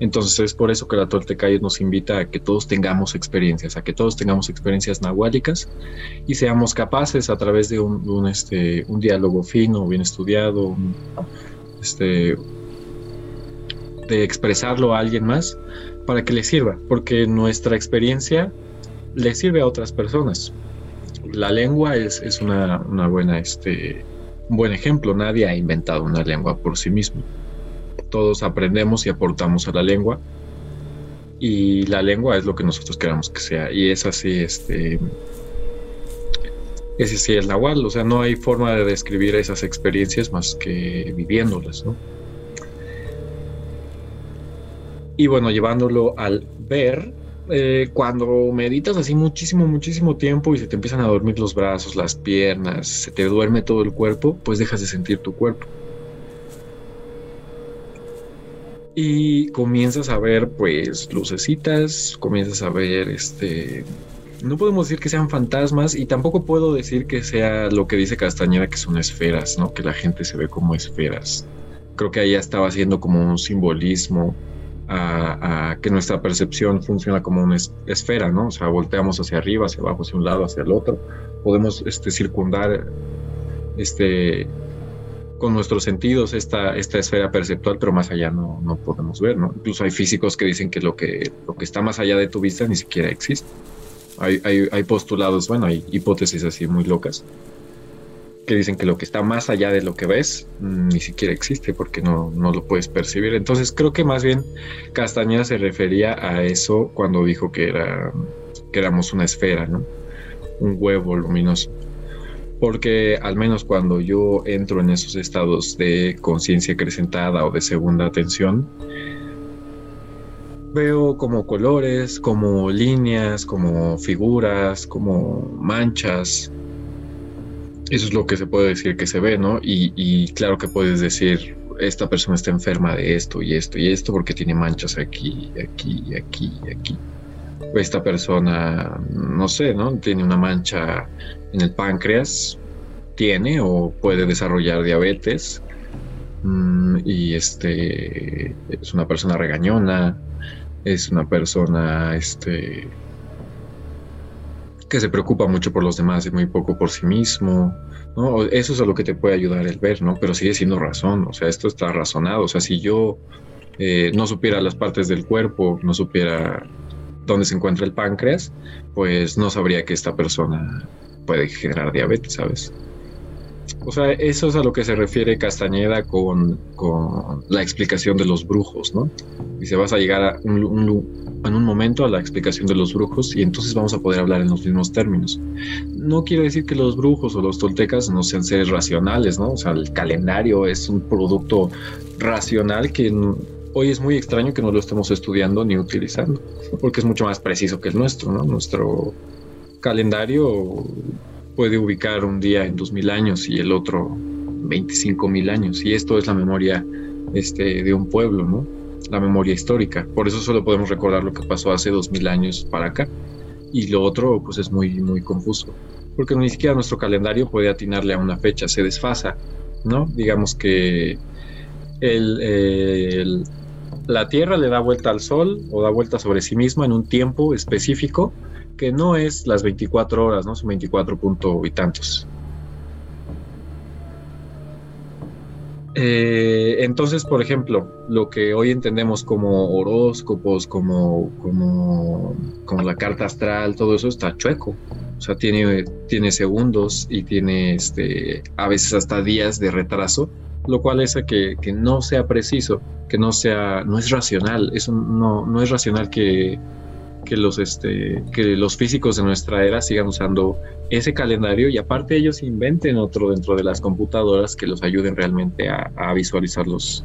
S2: Entonces es por eso que la Toltecayo nos invita a que todos tengamos experiencias, a que todos tengamos experiencias nahuálicas y seamos capaces a través de un, este, un diálogo fino, bien estudiado, este, de expresarlo a alguien más para que le sirva, porque nuestra experiencia le sirve a otras personas. La lengua es, una buena, este, un buen ejemplo. Nadie ha inventado una lengua por sí mismo todos aprendemos y aportamos a la lengua y la lengua es lo que nosotros queramos que sea y es así este ese sí el nahual, o sea, no hay forma de describir esas experiencias más que viviéndolas, ¿no? Y bueno, llevándolo al ver, eh, cuando meditas así muchísimo, muchísimo tiempo y se te empiezan a dormir los brazos, las piernas, se te duerme todo el cuerpo, pues dejas de sentir tu cuerpo. Y comienzas a ver pues lucecitas, comienzas a ver este no podemos decir que sean fantasmas y tampoco puedo decir que sea lo que dice Castañeda que son esferas, ¿no? Que la gente se ve como esferas. Creo que ahí estaba haciendo como un simbolismo a, que nuestra percepción funciona como una esfera, ¿no? O sea, volteamos hacia arriba, hacia abajo, hacia un lado, hacia el otro. Podemos este, circundar este, con nuestros sentidos esta, esta esfera perceptual, pero más allá no, no podemos ver, ¿no? Incluso hay físicos que dicen que lo, que lo que está más allá de tu vista ni siquiera existe. Hay, hay, hay postulados, bueno, hay hipótesis así muy locas que dicen que lo que está más allá de lo que ves mm, ni siquiera existe porque no, no lo puedes percibir. Entonces creo que más bien Castañeda se refería a eso cuando dijo que, era, que éramos una esfera, ¿no? Un huevo luminoso porque al menos cuando yo entro en esos estados de conciencia acrecentada o de segunda atención, veo como colores, como líneas, como figuras, como manchas. Eso es lo que se puede decir que se ve, ¿no? Y, claro que puedes decir, esta persona está enferma de esto y esto y esto porque tiene manchas aquí, aquí, aquí, aquí. Esta persona, no sé, ¿no? Tiene una mancha en el páncreas tiene o puede desarrollar diabetes mm, y este es una persona regañona, es una persona este que se preocupa mucho por los demás y muy poco por sí mismo, ¿no? Eso es a lo que te puede ayudar el ver, ¿no? Pero sigue siendo razón, o sea, esto está razonado, o sea, si yo eh, no supiera las partes del cuerpo, no supiera dónde se encuentra el páncreas, pues no sabría que esta persona puede generar diabetes, ¿sabes? O sea, eso es a lo que se refiere Castañeda con, la explicación de los brujos, ¿no? Se vas a llegar a un, en un momento a la explicación de los brujos y entonces vamos a poder hablar en los mismos términos. No quiere decir que los brujos o los toltecas no sean seres racionales, ¿no? O sea, el calendario es un producto racional que hoy es muy extraño que no lo estemos estudiando ni utilizando, porque es mucho más preciso que el nuestro, ¿no? Nuestro calendario puede ubicar un día en 2000 años y el otro 25 mil años. Y esto es la memoria este, de un pueblo, ¿no? La memoria histórica. Por eso solo podemos recordar lo que pasó hace 2000 años para acá. Y lo otro, pues es muy, muy confuso. Porque ni siquiera nuestro calendario puede atinarle a una fecha, se desfasa, ¿no? Digamos que el, la Tierra le da vuelta al Sol o da vuelta sobre sí misma en un tiempo específico que no es las 24 horas, ¿no? Son 24 punto y tantos. Eh, entonces, por ejemplo, lo que hoy entendemos como horóscopos, como, como, como la carta astral, todo eso está chueco. O sea, tiene, tiene segundos y tiene este, a veces hasta días de retraso, lo cual hace que, que no sea preciso, que no sea, no es racional. Eso no, no es racional que, que los, este, que los físicos de nuestra era sigan usando ese calendario y aparte ellos inventen otro dentro de las computadoras que los ayuden realmente a, visualizar los,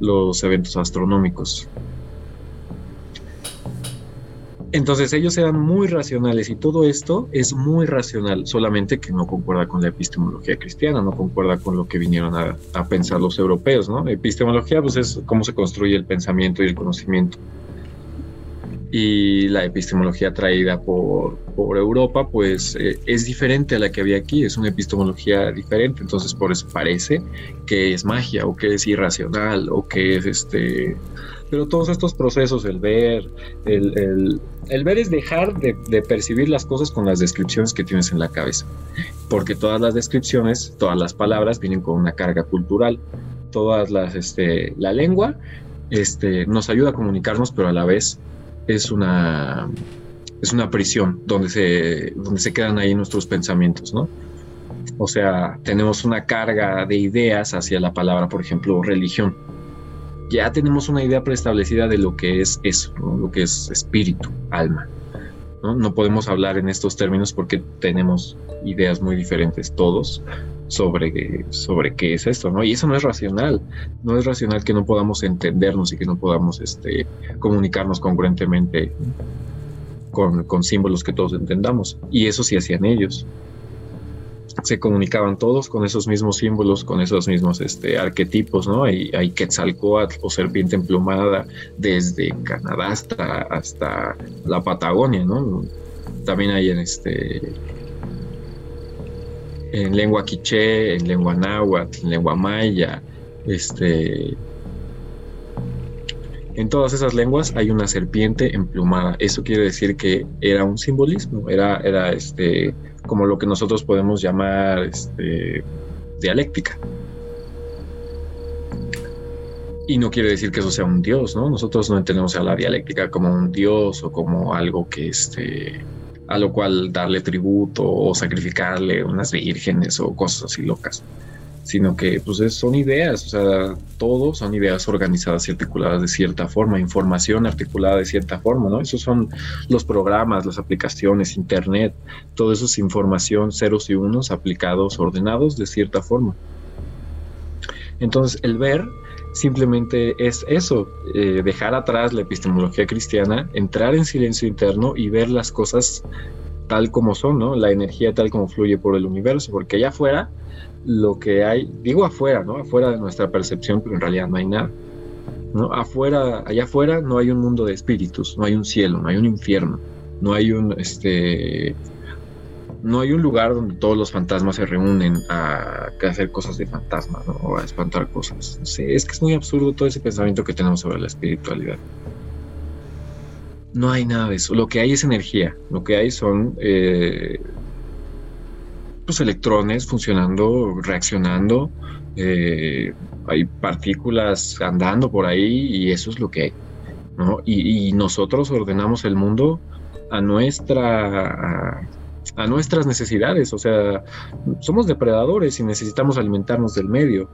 S2: los eventos astronómicos. Entonces ellos eran muy racionales y todo esto es muy racional, solamente que no concuerda con la epistemología cristiana, no concuerda con lo que vinieron a, a pensar los europeos, ¿no? Epistemología pues es cómo se construye el pensamiento y el conocimiento y la epistemología traída por, por Europa pues eh, es diferente a la que había aquí, es una epistemología diferente, entonces por eso parece que es magia o que es irracional o que es este... Pero todos estos procesos, el ver, el, el, ver es dejar de, de, percibir las cosas con las descripciones que tienes en la cabeza, porque todas las descripciones, todas las palabras vienen con una carga cultural, todas las, este, la lengua este, nos ayuda a comunicarnos, pero a la vez es una, es una prisión donde se, donde se quedan ahí nuestros pensamientos, ¿no? O sea, tenemos una carga de ideas hacia la palabra, por ejemplo, religión. Ya tenemos una idea preestablecida de lo que es eso, lo que es espíritu, alma. ¿no? no podemos hablar en estos términos porque tenemos ideas muy diferentes todos sobre, sobre qué es esto, ¿no? Y eso no es racional, no es racional que no podamos entendernos y que no podamos este, comunicarnos congruentemente con, con símbolos que todos entendamos. Y eso sí hacían ellos se comunicaban todos con esos mismos símbolos, con esos mismos este, arquetipos, ¿no? Hay, hay Quetzalcoatl o serpiente emplumada desde Canadá hasta, hasta la Patagonia, ¿no? También hay en este en lengua quiché, en lengua náhuatl, en lengua maya, este, en todas esas lenguas hay una serpiente emplumada. Eso quiere decir que era un simbolismo, era, era este, como lo que nosotros podemos llamar este, dialéctica. Y no quiere decir que eso sea un dios, ¿no? Nosotros no entendemos a la dialéctica como un dios o como algo que este, a lo cual darle tributo o sacrificarle unas vírgenes o cosas así locas, sino que pues son ideas, o sea, todo son ideas organizadas y articuladas de cierta forma, información articulada de cierta forma, ¿no? Esos son los programas, las aplicaciones, internet, todo eso es información ceros y unos aplicados, ordenados de cierta forma. Entonces, el ver simplemente es eso, eh, dejar atrás la epistemología cristiana, entrar en silencio interno y ver las cosas tal como son, ¿no? La energía tal como fluye por el universo, porque allá afuera lo que hay, digo afuera, ¿no? Afuera de nuestra percepción, pero en realidad no hay nada. ¿no? Allá afuera no hay un mundo de espíritus, no hay un cielo, no hay un infierno, no hay un este no hay un lugar donde todos los fantasmas se reúnen a hacer cosas de fantasma o a espantar cosas. No es que es muy absurdo todo ese pensamiento que tenemos sobre la espiritualidad. No hay nada de eso. Lo que hay es energía. Lo que hay son eh, pues, electrones funcionando, reaccionando. Eh, hay partículas andando por ahí y eso es lo que hay. Y, nosotros ordenamos el mundo a nuestra nuestras necesidades. O sea, somos depredadores y necesitamos alimentarnos del medio.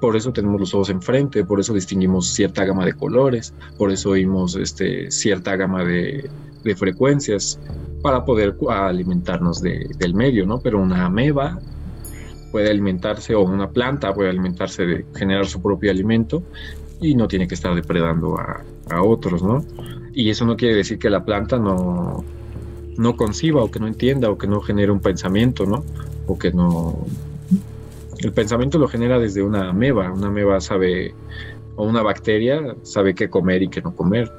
S2: Por eso tenemos los ojos enfrente, por eso distinguimos cierta gama de colores, por eso oímos este, cierta gama de, frecuencias para poder alimentarnos del medio, ¿no? Pero una ameba puede alimentarse, o una planta puede alimentarse de generar su propio alimento y no tiene que estar depredando a, a otros, ¿no? Y eso no quiere decir que la planta no, no conciba o que no entienda o que no genere un pensamiento, ¿no? O que no... El pensamiento lo genera desde una ameba. Una ameba sabe, o una bacteria sabe qué comer y qué no comer.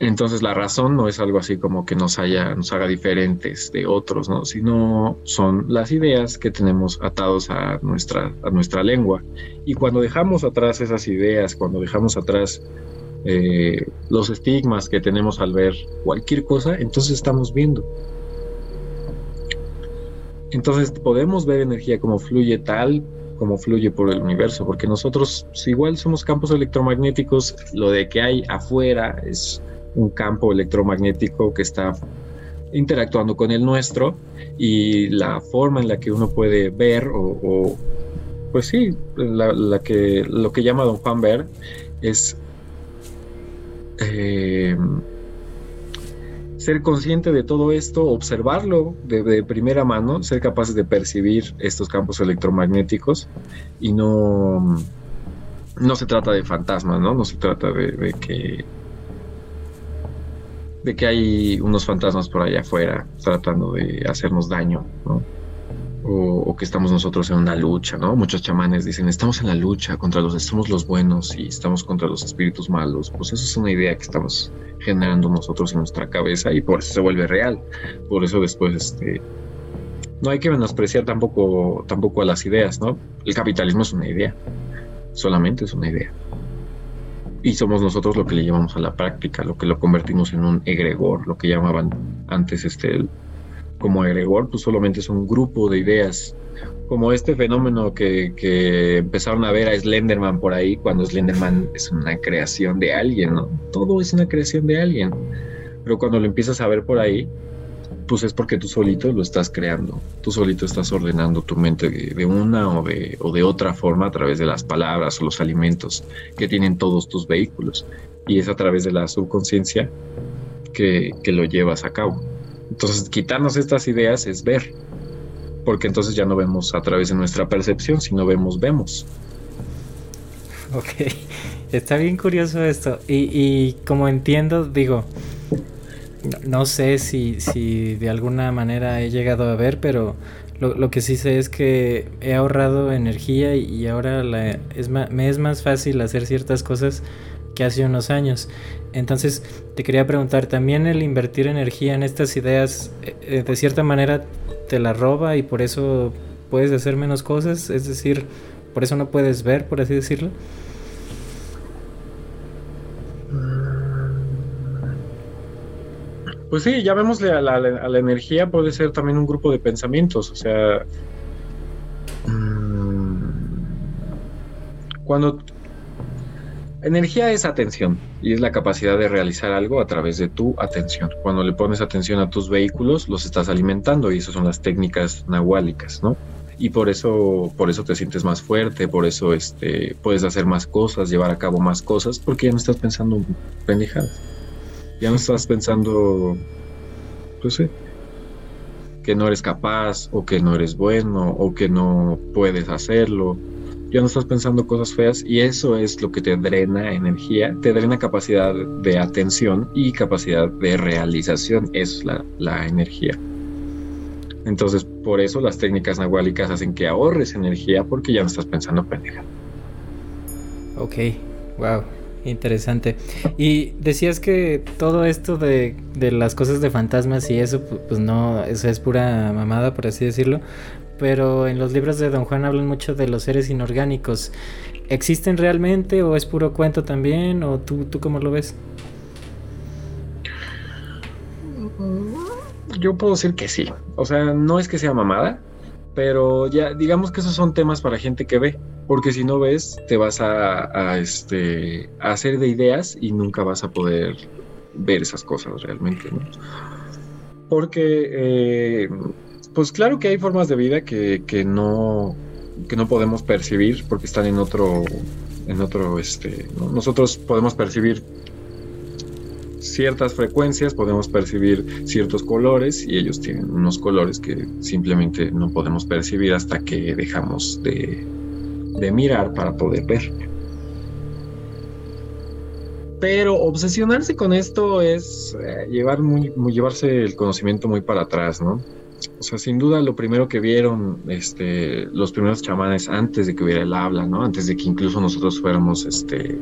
S2: Entonces la razón no es algo así como que nos, haya, nos haga diferentes de otros, ¿no? Sino son las ideas que tenemos atados a nuestra, a nuestra lengua. Y cuando dejamos atrás esas ideas, cuando dejamos atrás eh, los estigmas que tenemos al ver cualquier cosa, entonces estamos viendo. Entonces podemos ver energía como fluye tal como fluye por el universo, porque nosotros si igual somos campos electromagnéticos, lo de que hay afuera es un campo electromagnético que está interactuando con el nuestro y la forma en la que uno puede ver o, pues sí, lo que llama Don Juan ver es eh, ser consciente de todo esto, observarlo de, primera mano, ser capaces de percibir estos campos electromagnéticos y no, no se trata de fantasmas, ¿no? No se trata de, que de que hay unos fantasmas por allá afuera tratando de hacernos daño. O, que estamos nosotros en una lucha, ¿no? Muchos chamanes dicen, estamos en la lucha contra los, somos los buenos y estamos contra los espíritus malos. Pues eso es una idea que estamos generando nosotros en nuestra cabeza y por eso se vuelve real. Por eso después, este, no hay que menospreciar tampoco, tampoco a las ideas, ¿no? El capitalismo es una idea, solamente es una idea. Y somos nosotros lo que le llevamos a la práctica, lo que lo convertimos en un egregor, lo que llamaban antes este, como agregor, pues solamente es un grupo de ideas. Como este fenómeno que, que, empezaron a ver a Slenderman por ahí, cuando Slenderman es una creación de alguien, ¿no? Todo es una creación de alguien. Pero cuando lo empiezas a ver por ahí, pues es porque tú solito lo estás creando. Tú solito estás ordenando tu mente de, una o de, o de otra forma a través de las palabras o los alimentos que tienen todos tus vehículos. Y es a través de la subconsciencia que, que lo llevas a cabo. Entonces, quitarnos estas ideas es ver, porque entonces ya no vemos a través de nuestra percepción, sino vemos, vemos.
S1: Ok, está bien curioso esto. Y, como entiendo, digo, no, sé si, si, de alguna manera he llegado a ver, pero lo, que sí sé es que he ahorrado energía y ahora la, me es más fácil hacer ciertas cosas que hace unos años. Entonces, te quería preguntar, ¿también el invertir energía en estas ideas eh, eh, de cierta manera te la roba y por eso puedes hacer menos cosas? Es decir, por eso no puedes ver, por así decirlo.
S2: Pues sí, llamémosle a la, a la energía, puede ser también un grupo de pensamientos, o sea, mm, cuando Energía es atención y es la capacidad de realizar algo a través de tu atención. Cuando le pones atención a tus vehículos, los estás alimentando y esas son las técnicas nahuálicas, ¿no? Y por eso, por eso te sientes más fuerte, por eso este, puedes hacer más cosas, llevar a cabo más cosas, porque ya no estás pensando en pendejadas. Ya no estás pensando, pues sí, que no eres capaz, o que no eres bueno, o que no puedes hacerlo ya no estás pensando cosas feas y eso es lo que te drena energía, te drena capacidad de atención y capacidad de realización, es la, la energía. Entonces, por eso las técnicas nahuálicas hacen que ahorres energía porque ya no estás pensando pendeja.
S1: Ok, wow. Interesante. Y decías que todo esto de, de, las cosas de fantasmas y eso, pues no, eso es pura mamada, por así decirlo. Pero en los libros de Don Juan hablan mucho de los seres inorgánicos. ¿Existen realmente o es puro cuento también? ¿O tú, tú cómo lo ves?
S2: Yo puedo decir que sí. O sea, no es que sea mamada, pero ya digamos que esos son temas para gente que ve, porque si no ves te vas a, este, a hacer de ideas y nunca vas a poder ver esas cosas realmente, ¿no? Porque, eh, pues claro que hay formas de vida que, que, no, que no podemos percibir porque están en otro, en otro, este, nosotros podemos percibir ciertas frecuencias podemos percibir ciertos colores y ellos tienen unos colores que simplemente no podemos percibir hasta que dejamos de, mirar para poder ver. Pero obsesionarse con esto es eh, llevar muy, llevarse el conocimiento muy para atrás, ¿no? O sea, sin duda lo primero que vieron este, los primeros chamanes antes de que hubiera el habla, ¿no? Antes de que incluso nosotros fuéramos este,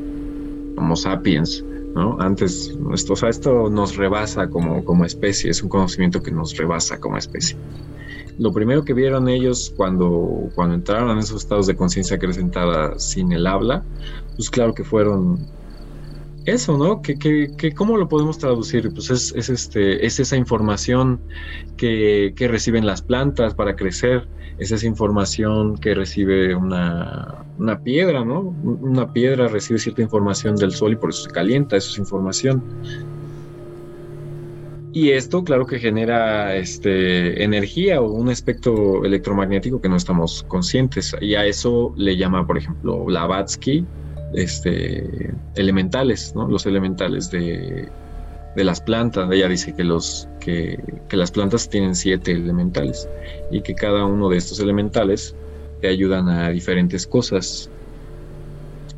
S2: Homo sapiens, ¿no? Antes, esto, o sea, esto nos rebasa como, como especie, es un conocimiento que nos rebasa como especie. Lo primero que vieron ellos cuando, cuando entraron en esos estados de conciencia acrecentada sin el habla, pues claro que fueron eso, ¿no? Que, ¿Cómo lo podemos traducir? Pues es, es, este, es esa información que, que reciben las plantas para crecer, es esa información que recibe una, una, piedra, ¿no? Una piedra recibe cierta información del sol y por eso se calienta, eso es información. Y esto, claro que genera este, energía o un espectro electromagnético que no estamos conscientes. Y a eso le llama, por ejemplo, Blavatsky, este, elementales, ¿no? Los elementales de, de las plantas. Ella dice que, los, que, las plantas tienen siete elementales y que cada uno de estos elementales te ayudan a diferentes cosas.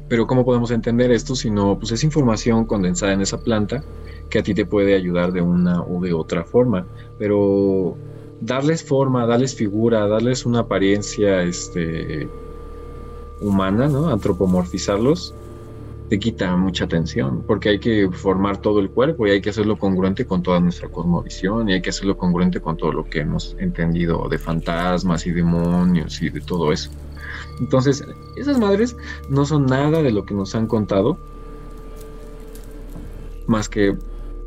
S2: Pero ¿cómo podemos entender esto si no, pues es información condensada en esa planta que a ti te puede ayudar de una o de otra forma. Pero darles forma, darles figura, darles una apariencia este, humana, ¿no? Antropomorfizarlos, te quita mucha atención, porque hay que formar todo el cuerpo y hay que hacerlo congruente con toda nuestra cosmovisión y hay que hacerlo congruente con todo lo que hemos entendido de fantasmas y demonios y de todo eso. Entonces, esas madres no son nada de lo que nos han contado, más que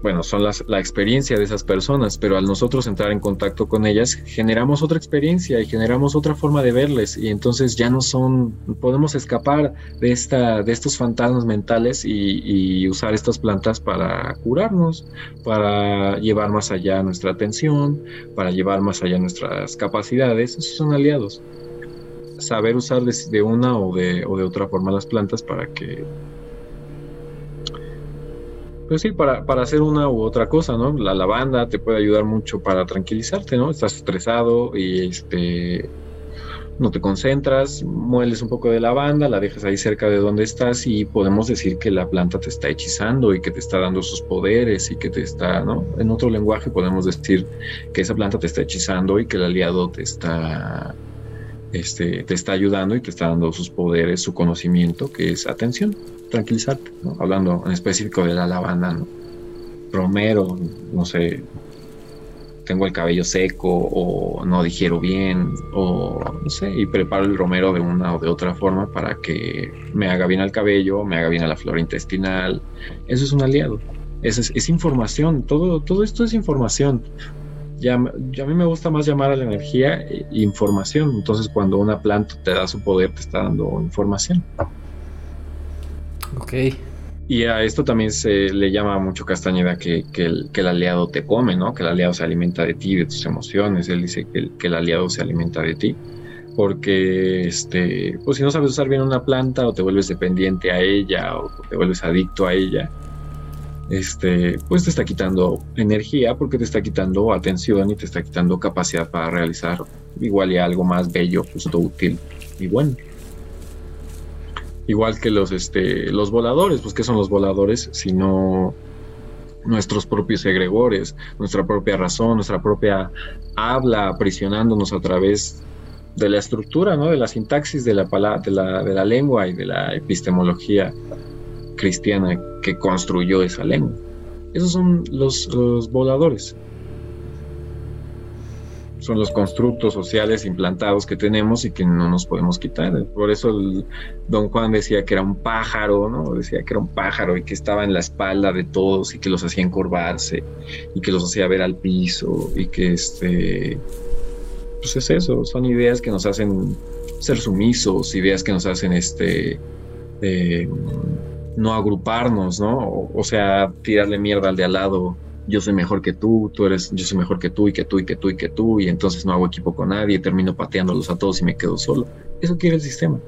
S2: bueno, son las, la experiencia de esas personas, pero al nosotros entrar en contacto con ellas, generamos otra experiencia y generamos otra forma de verles y entonces ya no son, podemos escapar de, esta, de estos fantasmas mentales y, usar estas plantas para curarnos, para llevar más allá nuestra atención, para llevar más allá nuestras capacidades, esos son aliados. Saber usar de, una o de, o de otra forma las plantas para que pues sí, para, para hacer una u otra cosa, ¿no? La lavanda te puede ayudar mucho para tranquilizarte, ¿no? Estás estresado y este no te concentras, mueles un poco de lavanda, la dejas ahí cerca de donde estás y podemos decir que la planta te está hechizando y que te está dando sus poderes y que te está, ¿no? En otro lenguaje podemos decir que esa planta te está hechizando y que el aliado te está este, te está ayudando y te está dando sus poderes, su conocimiento, que es atención, tranquilizarte, hablando en específico de la lavanda, romero, no sé, tengo el cabello seco o no digiero bien o no sé, y preparo el romero de una o de otra forma para que me haga bien al cabello, me haga bien a la flora intestinal. Eso es un aliado. Es, es, es información, todo, todo esto es información ya, a mí me gusta más llamar a la energía e información. Entonces, cuando una planta te da su poder, te está dando información.
S1: Ok.
S2: Y a esto también se le llama mucho Castañeda que, el, que, el, aliado te come, ¿no? Que el aliado se alimenta de ti, de tus emociones. Él dice que el, que el aliado se alimenta de ti. Porque, este, pues si no sabes usar bien una planta o te vuelves dependiente a ella o te vuelves adicto a ella, este, pues te está quitando energía porque te está quitando atención y te está quitando capacidad para realizar igual y algo más bello, justo, útil y bueno. Igual que los, este, los voladores, pues ¿qué son los voladores? Sino nuestros propios egregores, nuestra propia razón, nuestra propia habla aprisionándonos a través de la estructura, ¿no? de la sintaxis de la, de la, de la lengua y de la epistemología cristiana que construyó esa lengua. Esos son los, los voladores son los constructos sociales implantados que tenemos y que no nos podemos quitar. Por eso don Juan decía que era un pájaro, ¿no? Decía que era un pájaro y que estaba en la espalda de todos y que los hacía encorvarse y que los hacía ver al piso y que este pues es eso, son ideas que nos hacen ser sumisos, ideas que nos hacen este eh, no agruparnos, ¿no? O, o sea, tirarle mierda al de al lado yo soy mejor que tú, tú eres, yo soy mejor que tú y que tú y que tú y que tú, y entonces no hago equipo con nadie, termino pateándolos a todos y me quedo solo. Eso quiere el sistema.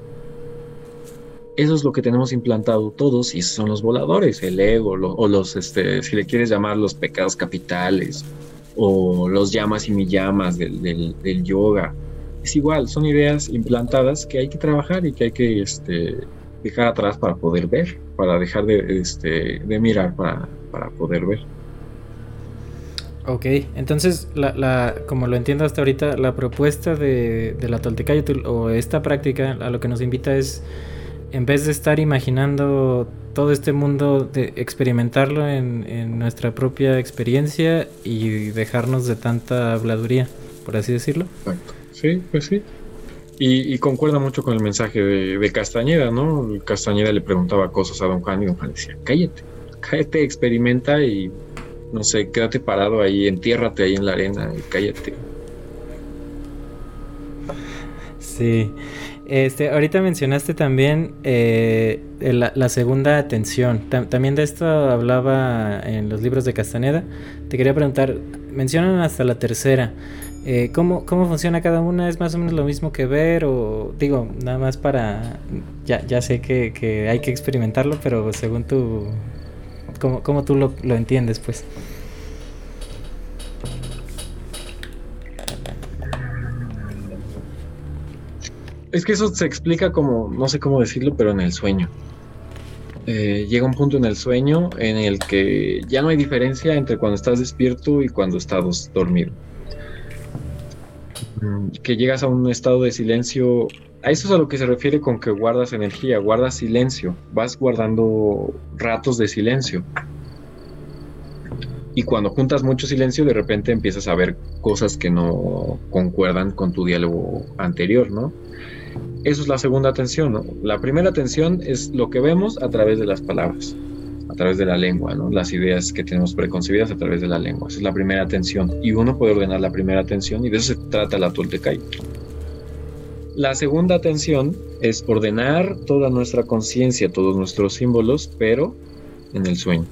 S2: Eso es lo que tenemos implantado todos y son los voladores, el ego, o los, este, si le quieres llamar los pecados capitales, o los llamas y mi llamas del, del, yoga. Es igual, son ideas implantadas que hay que trabajar y que hay que este, dejar atrás para poder ver, para dejar de, este, de mirar para, para poder ver.
S1: Ok, entonces, la, la, como lo entiendo hasta ahorita, la propuesta de, de la Toltecayo o esta práctica a lo que nos invita es, en vez de estar imaginando todo este mundo, de experimentarlo en, en nuestra propia experiencia y dejarnos de tanta habladuría, por así decirlo.
S2: Exacto. Sí, pues sí. Y, y, concuerda mucho con el mensaje de, de, Castañeda, ¿no? Castañeda le preguntaba cosas a Don Juan y Don Juan decía, cállate, cállate, experimenta y no sé, quédate parado ahí, entiérrate ahí en la arena y cállate.
S1: Sí. Este, ahorita mencionaste también eh, la, segunda atención. también de esto hablaba en los libros de Castaneda. Te quería preguntar, mencionan hasta la tercera. Eh, ¿cómo, ¿Cómo funciona cada una? ¿Es más o menos lo mismo que ver? O digo, nada más para... Ya, ya sé que, que hay que experimentarlo, pero según tu, ¿Cómo, tú lo, entiendes, pues?
S2: Es que eso se explica como, no sé cómo decirlo, pero en el sueño. Eh, llega un punto en el sueño en el que ya no hay diferencia entre cuando estás despierto y cuando estás dormido. Mm, que llegas a un estado de silencio a eso es a lo que se refiere con que guardas energía, guardas silencio, vas guardando ratos de silencio. Y cuando juntas mucho silencio, de repente empiezas a ver cosas que no concuerdan con tu diálogo anterior, ¿no? Eso es la segunda atención, ¿no? La primera atención es lo que vemos a través de las palabras, través de la lengua, ¿no? Las ideas que tenemos preconcebidas a través de la lengua. Esa es la primera atención. Y uno puede ordenar la primera atención y de eso se trata la Toltecay. La segunda atención es ordenar toda nuestra conciencia, todos nuestros símbolos, pero en el sueño.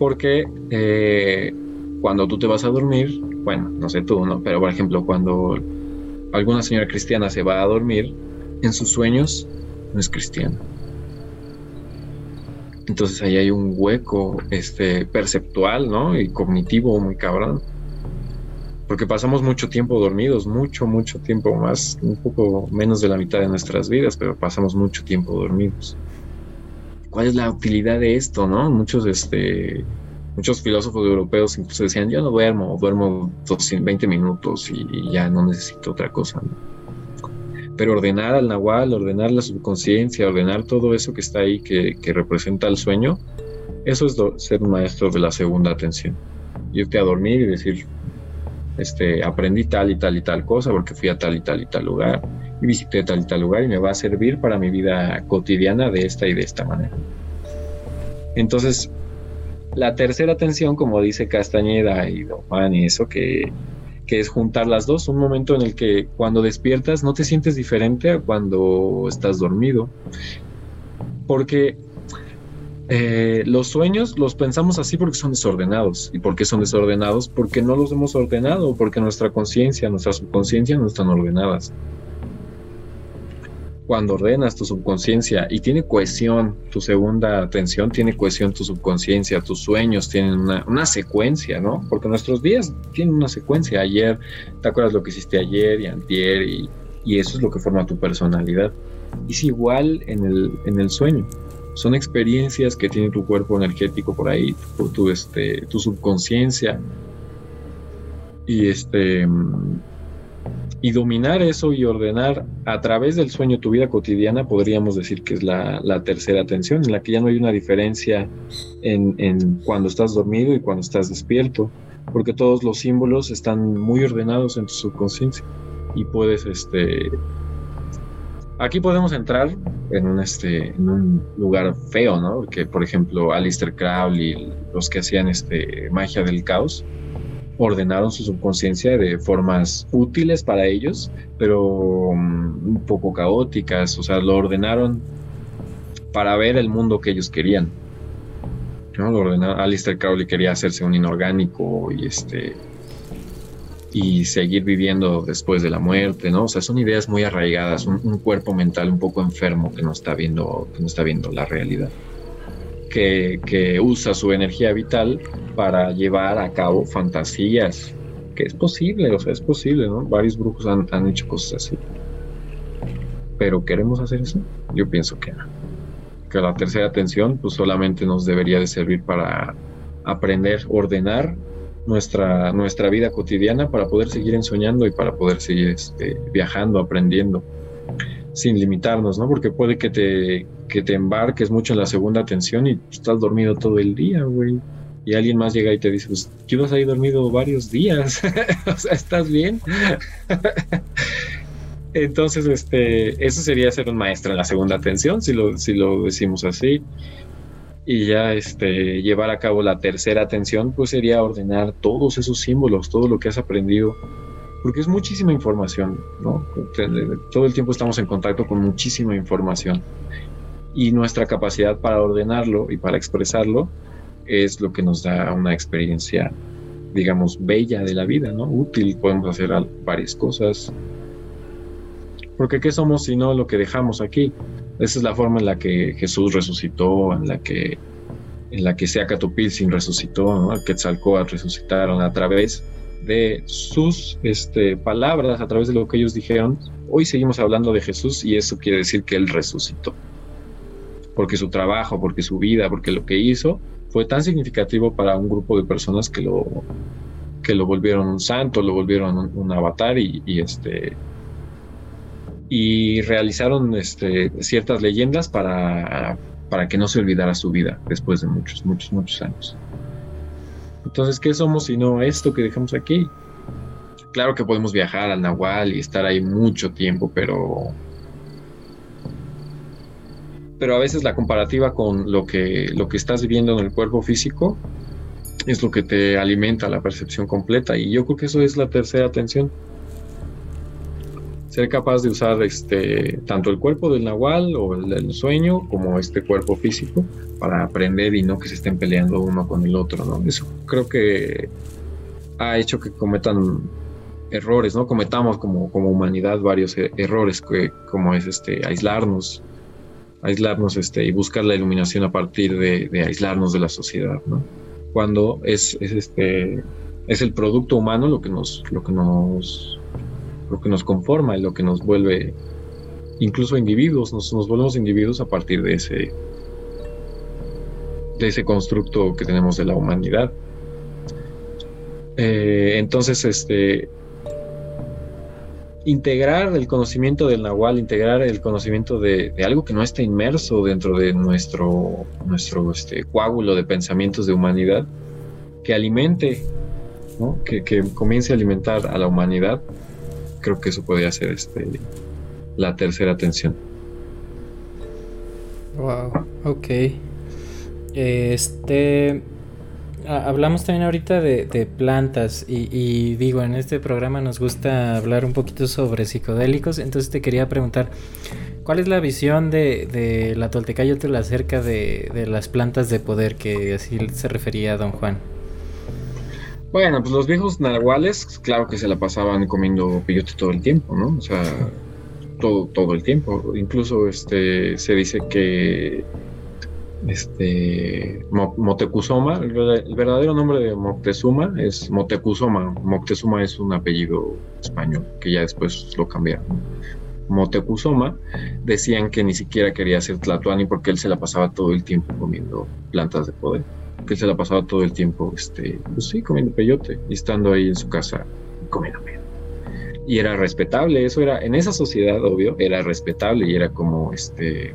S2: Porque eh, cuando tú te vas a dormir, bueno, no sé tú, ¿no? Pero por ejemplo, cuando alguna señora cristiana se va a dormir, en sus sueños no es cristiana. Entonces ahí hay un hueco este, perceptual, ¿no? Y cognitivo muy cabrón porque pasamos mucho tiempo dormidos, mucho, mucho tiempo más, un poco menos de la mitad de nuestras vidas, pero pasamos mucho tiempo dormidos. ¿Cuál es la utilidad de esto, no? Muchos, este, muchos filósofos europeos incluso decían, yo no duermo, duermo 20 minutos y, ya no necesito otra cosa. Pero ordenar al nahual, ordenar la subconsciencia, ordenar todo eso que está ahí, que, que representa el sueño, eso es ser un maestro de la segunda atención. Irte a dormir y decir, este, aprendí tal y tal y tal cosa porque fui a tal y tal y tal lugar y visité tal y tal lugar y me va a servir para mi vida cotidiana de esta y de esta manera. Entonces, la tercera atención, como dice Castañeda y Don Juan y eso, que, que es juntar las dos, un momento en el que cuando despiertas no te sientes diferente a cuando estás dormido. Porque eh, los sueños los pensamos así porque son desordenados. ¿Y por qué son desordenados? Porque no los hemos ordenado, porque nuestra conciencia, nuestra subconsciencia no están ordenadas. Cuando ordenas tu subconsciencia y tiene cohesión, tu segunda atención tiene cohesión tu subconsciencia, tus sueños tienen una, secuencia, ¿no? Porque nuestros días tienen una secuencia. Ayer, ¿te acuerdas lo que hiciste ayer y antier? Y, y eso es lo que forma tu personalidad. Es igual en el, en el sueño son experiencias que tiene tu cuerpo energético por ahí, tu, tu, este, tu subconsciencia. Y este Y dominar eso y ordenar a través del sueño tu vida cotidiana, podríamos decir que es la, tercera atención, en la que ya no hay una diferencia en, cuando estás dormido y cuando estás despierto, porque todos los símbolos están muy ordenados en tu subconsciencia y puedes este, Aquí podemos entrar en un, este, en un lugar feo, ¿no? Porque, por ejemplo, Alistair Crowley, los que hacían este, magia del caos, ordenaron su subconsciencia de formas útiles para ellos, pero mm, un poco caóticas, o sea, lo ordenaron para ver el mundo que ellos querían. ¿no? Lo ordenaron, Alistair Crowley quería hacerse un inorgánico y este y seguir viviendo después de la muerte, ¿no? O sea, son ideas muy arraigadas, un, cuerpo mental un poco enfermo que no está viendo, que no está viendo la realidad, que, usa su energía vital para llevar a cabo fantasías, que es posible, o sea, es posible, ¿no? Varios brujos han, han hecho cosas así. Pero ¿queremos hacer eso? Yo pienso que no. Que la tercera atención pues solamente nos debería de servir para aprender, ordenar nuestra, nuestra vida cotidiana para poder seguir ensoñando y para poder seguir este, viajando, aprendiendo, sin limitarnos, ¿no? Porque puede que te, que te embarques mucho en la segunda atención y estás dormido todo el día, güey. Y alguien más llega y te dice, pues tú vas ahí dormido varios días, o sea, ¿estás bien? Entonces, este, eso sería ser un maestro en la segunda atención, si lo, si lo decimos así y ya este, llevar a cabo la tercera atención, pues sería ordenar todos esos símbolos, todo lo que has aprendido, porque es muchísima información, ¿no? Todo el tiempo estamos en contacto con muchísima información y nuestra capacidad para ordenarlo y para expresarlo es lo que nos da una experiencia, digamos, bella de la vida, ¿no? Útil, podemos hacer varias cosas. Porque ¿qué somos si no lo que dejamos aquí? Esa es la forma en la que Jesús resucitó, en la que en la que resucitó, ¿no? Quetzalcóatl resucitaron a través de sus este, palabras, a través de lo que ellos dijeron. Hoy seguimos hablando de Jesús y eso quiere decir que Él resucitó. Porque su trabajo, porque su vida, porque lo que hizo fue tan significativo para un grupo de personas que lo, que lo volvieron un santo, lo volvieron un, avatar y, y este, y realizaron este, ciertas leyendas para, para que no se olvidara su vida después de muchos, muchos, muchos años. Entonces, ¿qué somos si no esto que dejamos aquí? Claro que podemos viajar al Nahual y estar ahí mucho tiempo, pero pero a veces la comparativa con lo que, lo que estás viviendo en el cuerpo físico es lo que te alimenta la percepción completa y yo creo que eso es la tercera atención ser capaz de usar este, tanto el cuerpo del nahual o el sueño como este cuerpo físico para aprender y no que se estén peleando uno con el otro, ¿no? Eso creo que ha hecho que cometan errores, ¿no? Cometamos como, como humanidad varios e-, errores, que, como es este, aislarnos, aislarnos este, y buscar la iluminación a partir de, de aislarnos de la sociedad, ¿no? Cuando es, es, este, es el producto humano lo que nos, lo que nos lo que nos conforma y lo que nos vuelve incluso individuos, nos, volvemos individuos a partir de ese, de ese constructo que tenemos de la humanidad. Eh, entonces, este, integrar el conocimiento del Nahual, integrar el conocimiento de, algo que no está inmerso dentro de nuestro, nuestro este, coágulo de pensamientos de humanidad, que alimente, que, que comience a alimentar a la humanidad creo que eso podría ser este, la tercera atención.
S1: Wow, ok. Este. Hablamos también ahorita de, plantas y, digo, en este programa nos gusta hablar un poquito sobre psicodélicos, entonces te quería preguntar, ¿cuál es la visión de, de la Toltecayotl acerca de, de las plantas de poder que así se refería a don Juan?
S2: Bueno, pues los viejos nahuales, claro que se la pasaban comiendo peyote todo el tiempo, ¿no? O sea, todo, todo el tiempo. Incluso este se dice que este Motecuzoma, el, verdadero nombre de Moctezuma es Motecuzoma. Moctezuma es un apellido español que ya después lo cambiaron. Motecuzoma decían que ni siquiera quería ser Tlatuani porque él se la pasaba todo el tiempo comiendo plantas de poder que se la pasaba todo el tiempo, este, pues sí, comiendo peyote y estando ahí en su casa comiendo peyote. y era respetable, eso era, en esa sociedad, obvio, era respetable y era como este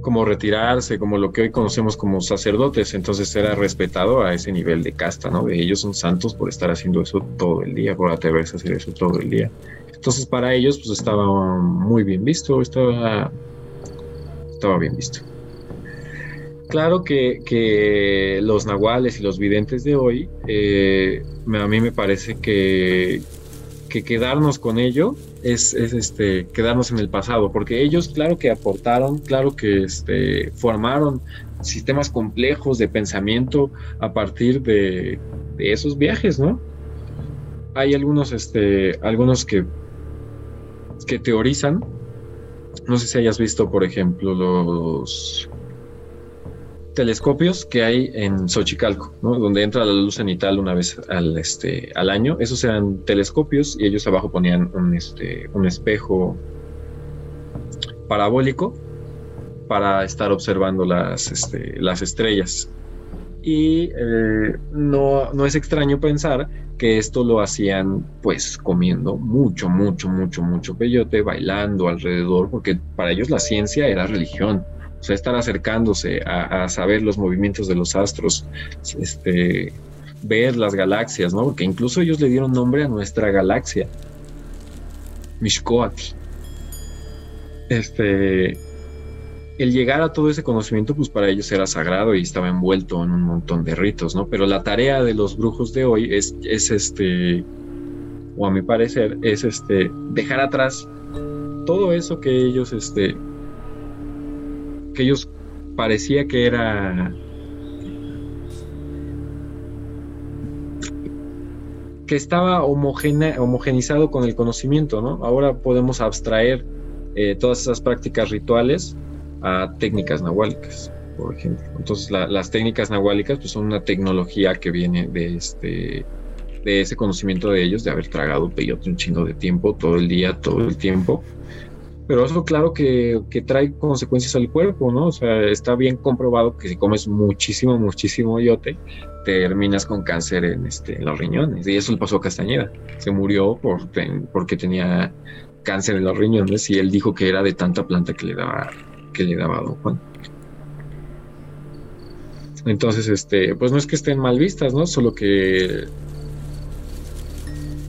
S2: como retirarse, como lo que hoy conocemos como sacerdotes, entonces era respetado a ese nivel de casta, ¿no? Ellos son santos por estar haciendo eso todo el día, por atreverse a hacer eso todo el día. Entonces para ellos pues estaba muy bien visto, estaba, estaba bien visto. Claro que, los nahuales y los videntes de hoy, eh, a mí me parece que, que quedarnos con ello es, este, quedarnos en el pasado, porque ellos claro que aportaron, claro que este, formaron sistemas complejos de pensamiento a partir de, esos viajes, ¿no? Hay algunos, este, algunos que, que teorizan, no sé si hayas visto, por ejemplo, los telescopios que hay en Xochicalco, donde entra la luz cenital una vez al, este, al año. Esos eran telescopios y ellos abajo ponían un, este, un espejo parabólico para estar observando las, este, las estrellas. Y eh, no, no es extraño pensar que esto lo hacían pues comiendo mucho, mucho, mucho, mucho peyote, bailando alrededor, porque para ellos la ciencia era religión sea, estar acercándose a, saber los movimientos de los astros, este, ver las galaxias, ¿no? Porque incluso ellos le dieron nombre a nuestra galaxia, Mishkoatl. Este, el llegar a todo ese conocimiento, pues para ellos era sagrado y estaba envuelto en un montón de ritos, ¿no? Pero la tarea de los brujos de hoy es, es este, o a mi parecer, es este, dejar atrás todo eso que ellos, este, que ellos parecía que era que estaba homogenizado con el conocimiento, ¿no? Ahora podemos abstraer eh, todas esas prácticas rituales a técnicas nahuálicas, por ejemplo. Entonces, las técnicas nahuálicas pues, son una tecnología que viene de este de ese conocimiento de ellos, de haber tragado peyote un chingo de tiempo, todo el día, todo el tiempo, pero eso claro que, trae consecuencias al cuerpo, ¿no? O sea, está bien comprobado que si comes muchísimo, muchísimo yote, terminas con cáncer en, este, en los riñones. Y eso le pasó a Castañeda. Se murió por, porque tenía cáncer en los riñones y él dijo que era de tanta planta que le daba, que le daba a don Juan. Entonces, este, pues no es que estén mal vistas, ¿no? Solo que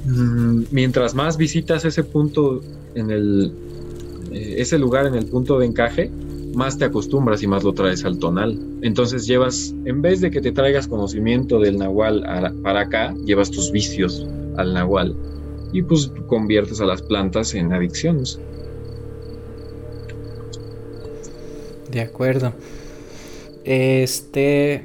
S2: mm, mientras más visitas ese punto en el eh, ese lugar en el punto de encaje, más te acostumbras y más lo traes al tonal. Entonces llevas, en vez de que te traigas conocimiento del nahual para acá, llevas tus vicios al nahual y pues conviertes a las plantas en adicciones.
S1: De acuerdo. Este...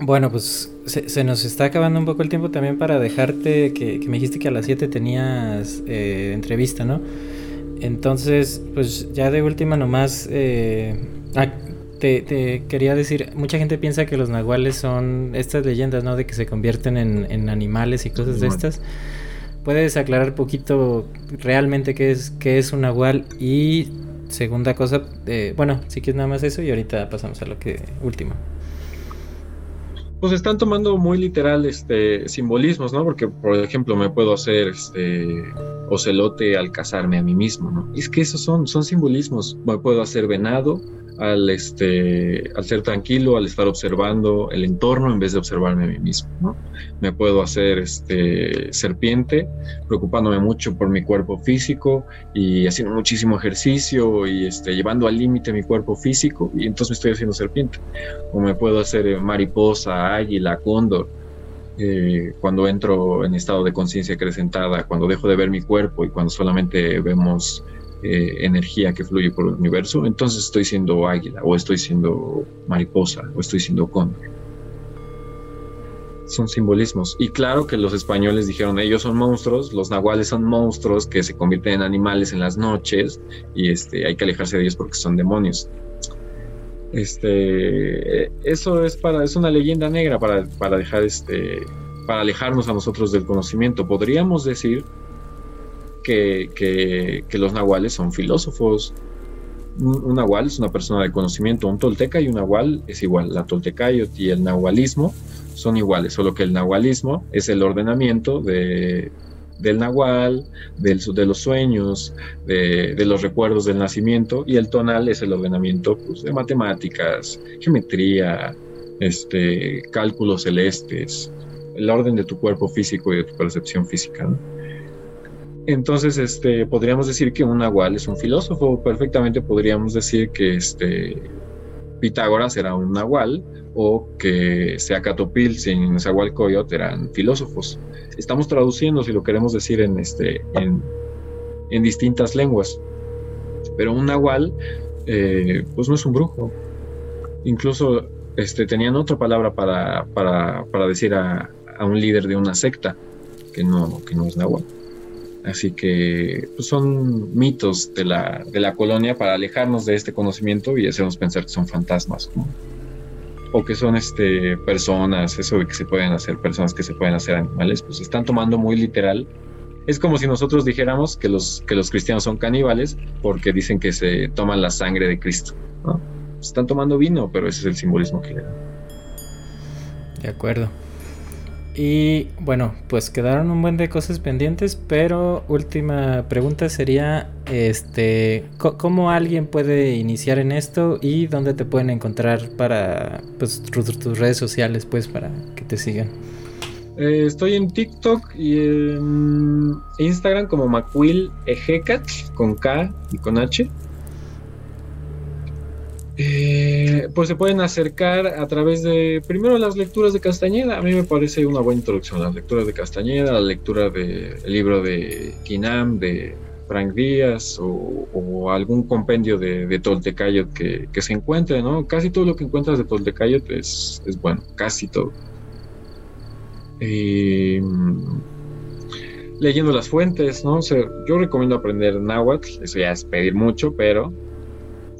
S1: Bueno, pues se, nos está acabando un poco el tiempo también para dejarte, que, me dijiste que a las 7 tenías eh, entrevista, ¿no? Entonces, pues ya de última nomás, eh, ah, te, quería decir, mucha gente piensa que los nahuales son estas leyendas, ¿no? De que se convierten en, animales y cosas de estas. ¿Puedes aclarar poquito realmente qué es, qué es un nahual? Y segunda cosa, eh, bueno, si quieres nada más eso y ahorita pasamos a lo que último
S2: pues están tomando muy literal este simbolismos, ¿no? Porque, por ejemplo, me puedo hacer este ocelote al casarme a mí mismo, ¿no? Es que esos son, son simbolismos. Me puedo hacer venado, al, este, al ser tranquilo, al estar observando el entorno en vez de observarme a mí mismo. ¿no? Me puedo hacer este, serpiente, preocupándome mucho por mi cuerpo físico y haciendo muchísimo ejercicio y este, llevando al límite mi cuerpo físico y entonces me estoy haciendo serpiente. O me puedo hacer eh, mariposa, águila, cóndor. Eh, cuando entro en estado de conciencia acrecentada, cuando dejo de ver mi cuerpo y cuando solamente vemos eh, energía que fluye por el universo, entonces estoy siendo águila, o estoy siendo mariposa, o estoy siendo cóndor. Son simbolismos. Y claro que los españoles dijeron, ellos son monstruos, los nahuales son monstruos que se convierten en animales en las noches, y este, hay que alejarse de ellos porque son demonios. Este, eso es para, es una leyenda negra para, para dejar este, para alejarnos a nosotros del conocimiento. Podríamos decir que, los nahuales son filósofos, Un, nahual es una persona de conocimiento, un tolteca y un nahual es igual. La toltecayot y el nahualismo son iguales, solo que el nahualismo es el ordenamiento de, del nahual, de los sueños, de, los recuerdos del nacimiento, y el tonal es el ordenamiento pues, de matemáticas, geometría, este, cálculos celestes, el orden de tu cuerpo físico y de tu percepción física. Entonces, este, podríamos decir que un nahual es un filósofo, perfectamente podríamos decir que este, Pitágoras era un nahual o que Seacatopil y Nezahualcóyotl eran filósofos. Estamos traduciendo, si lo queremos decir, en, este, en, distintas lenguas. Pero un nahual, eh, pues no es un brujo. Incluso este, tenían otra palabra para, para, decir a, a, un líder de una secta, que no, que no es nahual. Así que pues, son mitos de la, de la colonia para alejarnos de este conocimiento y hacernos pensar que son fantasmas. O que son este, personas, eso de que se pueden hacer personas, que se pueden hacer animales, pues están tomando muy literal. Es como si nosotros dijéramos que los, que los cristianos son caníbales porque dicen que se toman la sangre de Cristo. Están tomando vino, pero ese es el simbolismo que le dan.
S1: De acuerdo. Y bueno, pues quedaron un buen de cosas pendientes, pero última pregunta sería, este, ¿cómo alguien puede iniciar en esto y dónde te pueden encontrar para pues, tus redes sociales, pues, para que te sigan?
S2: Eh, estoy en TikTok y en Instagram como Macuil Ejecat, con K y con H. Eh, pues se pueden acercar a través de, primero, las lecturas de Castañeda. A mí me parece una buena introducción, las lecturas de Castañeda, la lectura del libro de Quinam, de Frank Díaz, o, algún compendio de, de Toltecayot que, se encuentre, ¿no? Casi todo lo que encuentras de Toltecayot es, es bueno, casi todo. leyendo las fuentes, ¿no? yo recomiendo aprender náhuatl, eso ya es pedir mucho, pero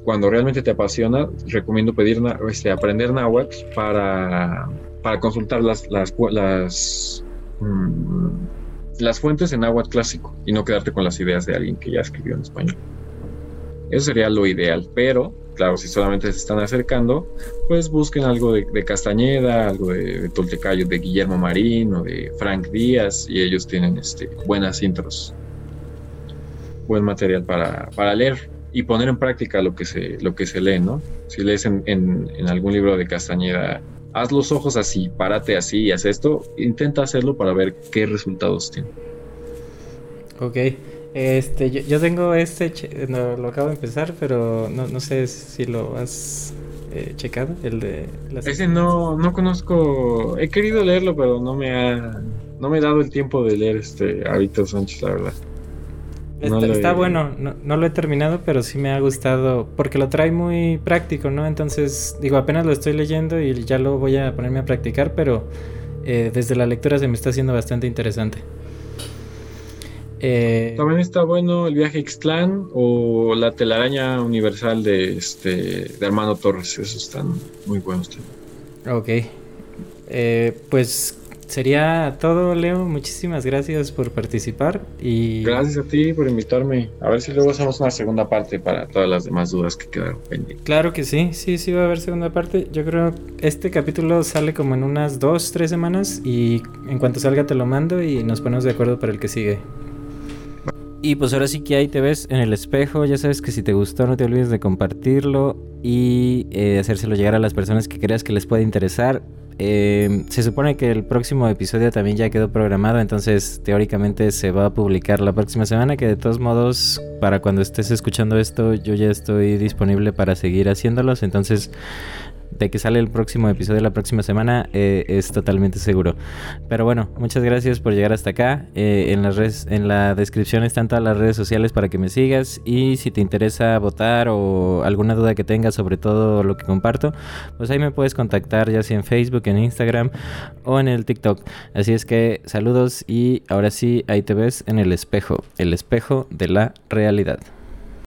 S2: cuando realmente te apasiona, recomiendo pedir, este, aprender náhuatl para, para consultar las, las, mm, las fuentes en náhuatl clásico y no quedarte con las ideas de alguien que ya escribió en español. Eso sería lo ideal, pero claro, si solamente se están acercando, pues busquen algo de, Castañeda, algo de, Toltecayo, de Guillermo Marín o de Frank Díaz, y ellos tienen este, buenas intros, buen material para, para leer y poner en práctica lo que se, lo que se lee, ¿no? Si lees en, en, algún libro de Castañeda, haz los ojos así, párate así y haz esto, intenta hacerlo para ver qué resultados tiene.
S1: Ok. Este, yo, tengo este, no, lo acabo de empezar, pero no, no sé si lo has eh, checado, el de...
S2: Ese no, no conozco, he querido leerlo, pero no me ha, no me he dado el tiempo de leer este Hábitos Sánchez, la verdad.
S1: Está, bueno, no, lo he terminado, pero sí me ha gustado porque lo trae muy práctico, ¿no? Entonces, digo, apenas lo estoy leyendo y ya lo voy a ponerme a practicar, pero eh, desde la lectura se me está haciendo bastante interesante.
S2: Eh, También está bueno el viaje Ixtlán o la telaraña universal de este de Hermano Torres, esos están muy buenos.
S1: Ok. Eh, pues sería todo, Leo. Muchísimas gracias por participar y...
S2: Gracias a ti por invitarme. A ver si luego hacemos una segunda parte para todas las demás dudas que quedaron pendientes.
S1: Claro que sí, sí, sí va a haber segunda parte. Yo creo este capítulo sale como en unas dos, tres semanas y en cuanto salga te lo mando y nos ponemos de acuerdo para el que sigue. Y pues ahora sí que ahí te ves en el espejo. Ya sabes que si te gustó no te olvides de compartirlo y eh, hacérselo llegar a las personas que creas que les puede interesar. Eh, se supone que el próximo episodio también ya quedó programado, entonces teóricamente se va a publicar la próxima semana, que de todos modos, para cuando estés escuchando esto, yo ya estoy disponible para seguir haciéndolos, entonces de que sale el próximo episodio la próxima semana eh, es totalmente seguro. Pero bueno, muchas gracias por llegar hasta acá. Eh, en, las redes, en la descripción están todas las redes sociales para que me sigas y si te interesa votar o alguna duda que tengas sobre todo lo que comparto, pues ahí me puedes contactar ya sea en Facebook, en Instagram o en el TikTok. Así es que saludos y ahora sí, ahí te ves en el espejo, el espejo de la realidad.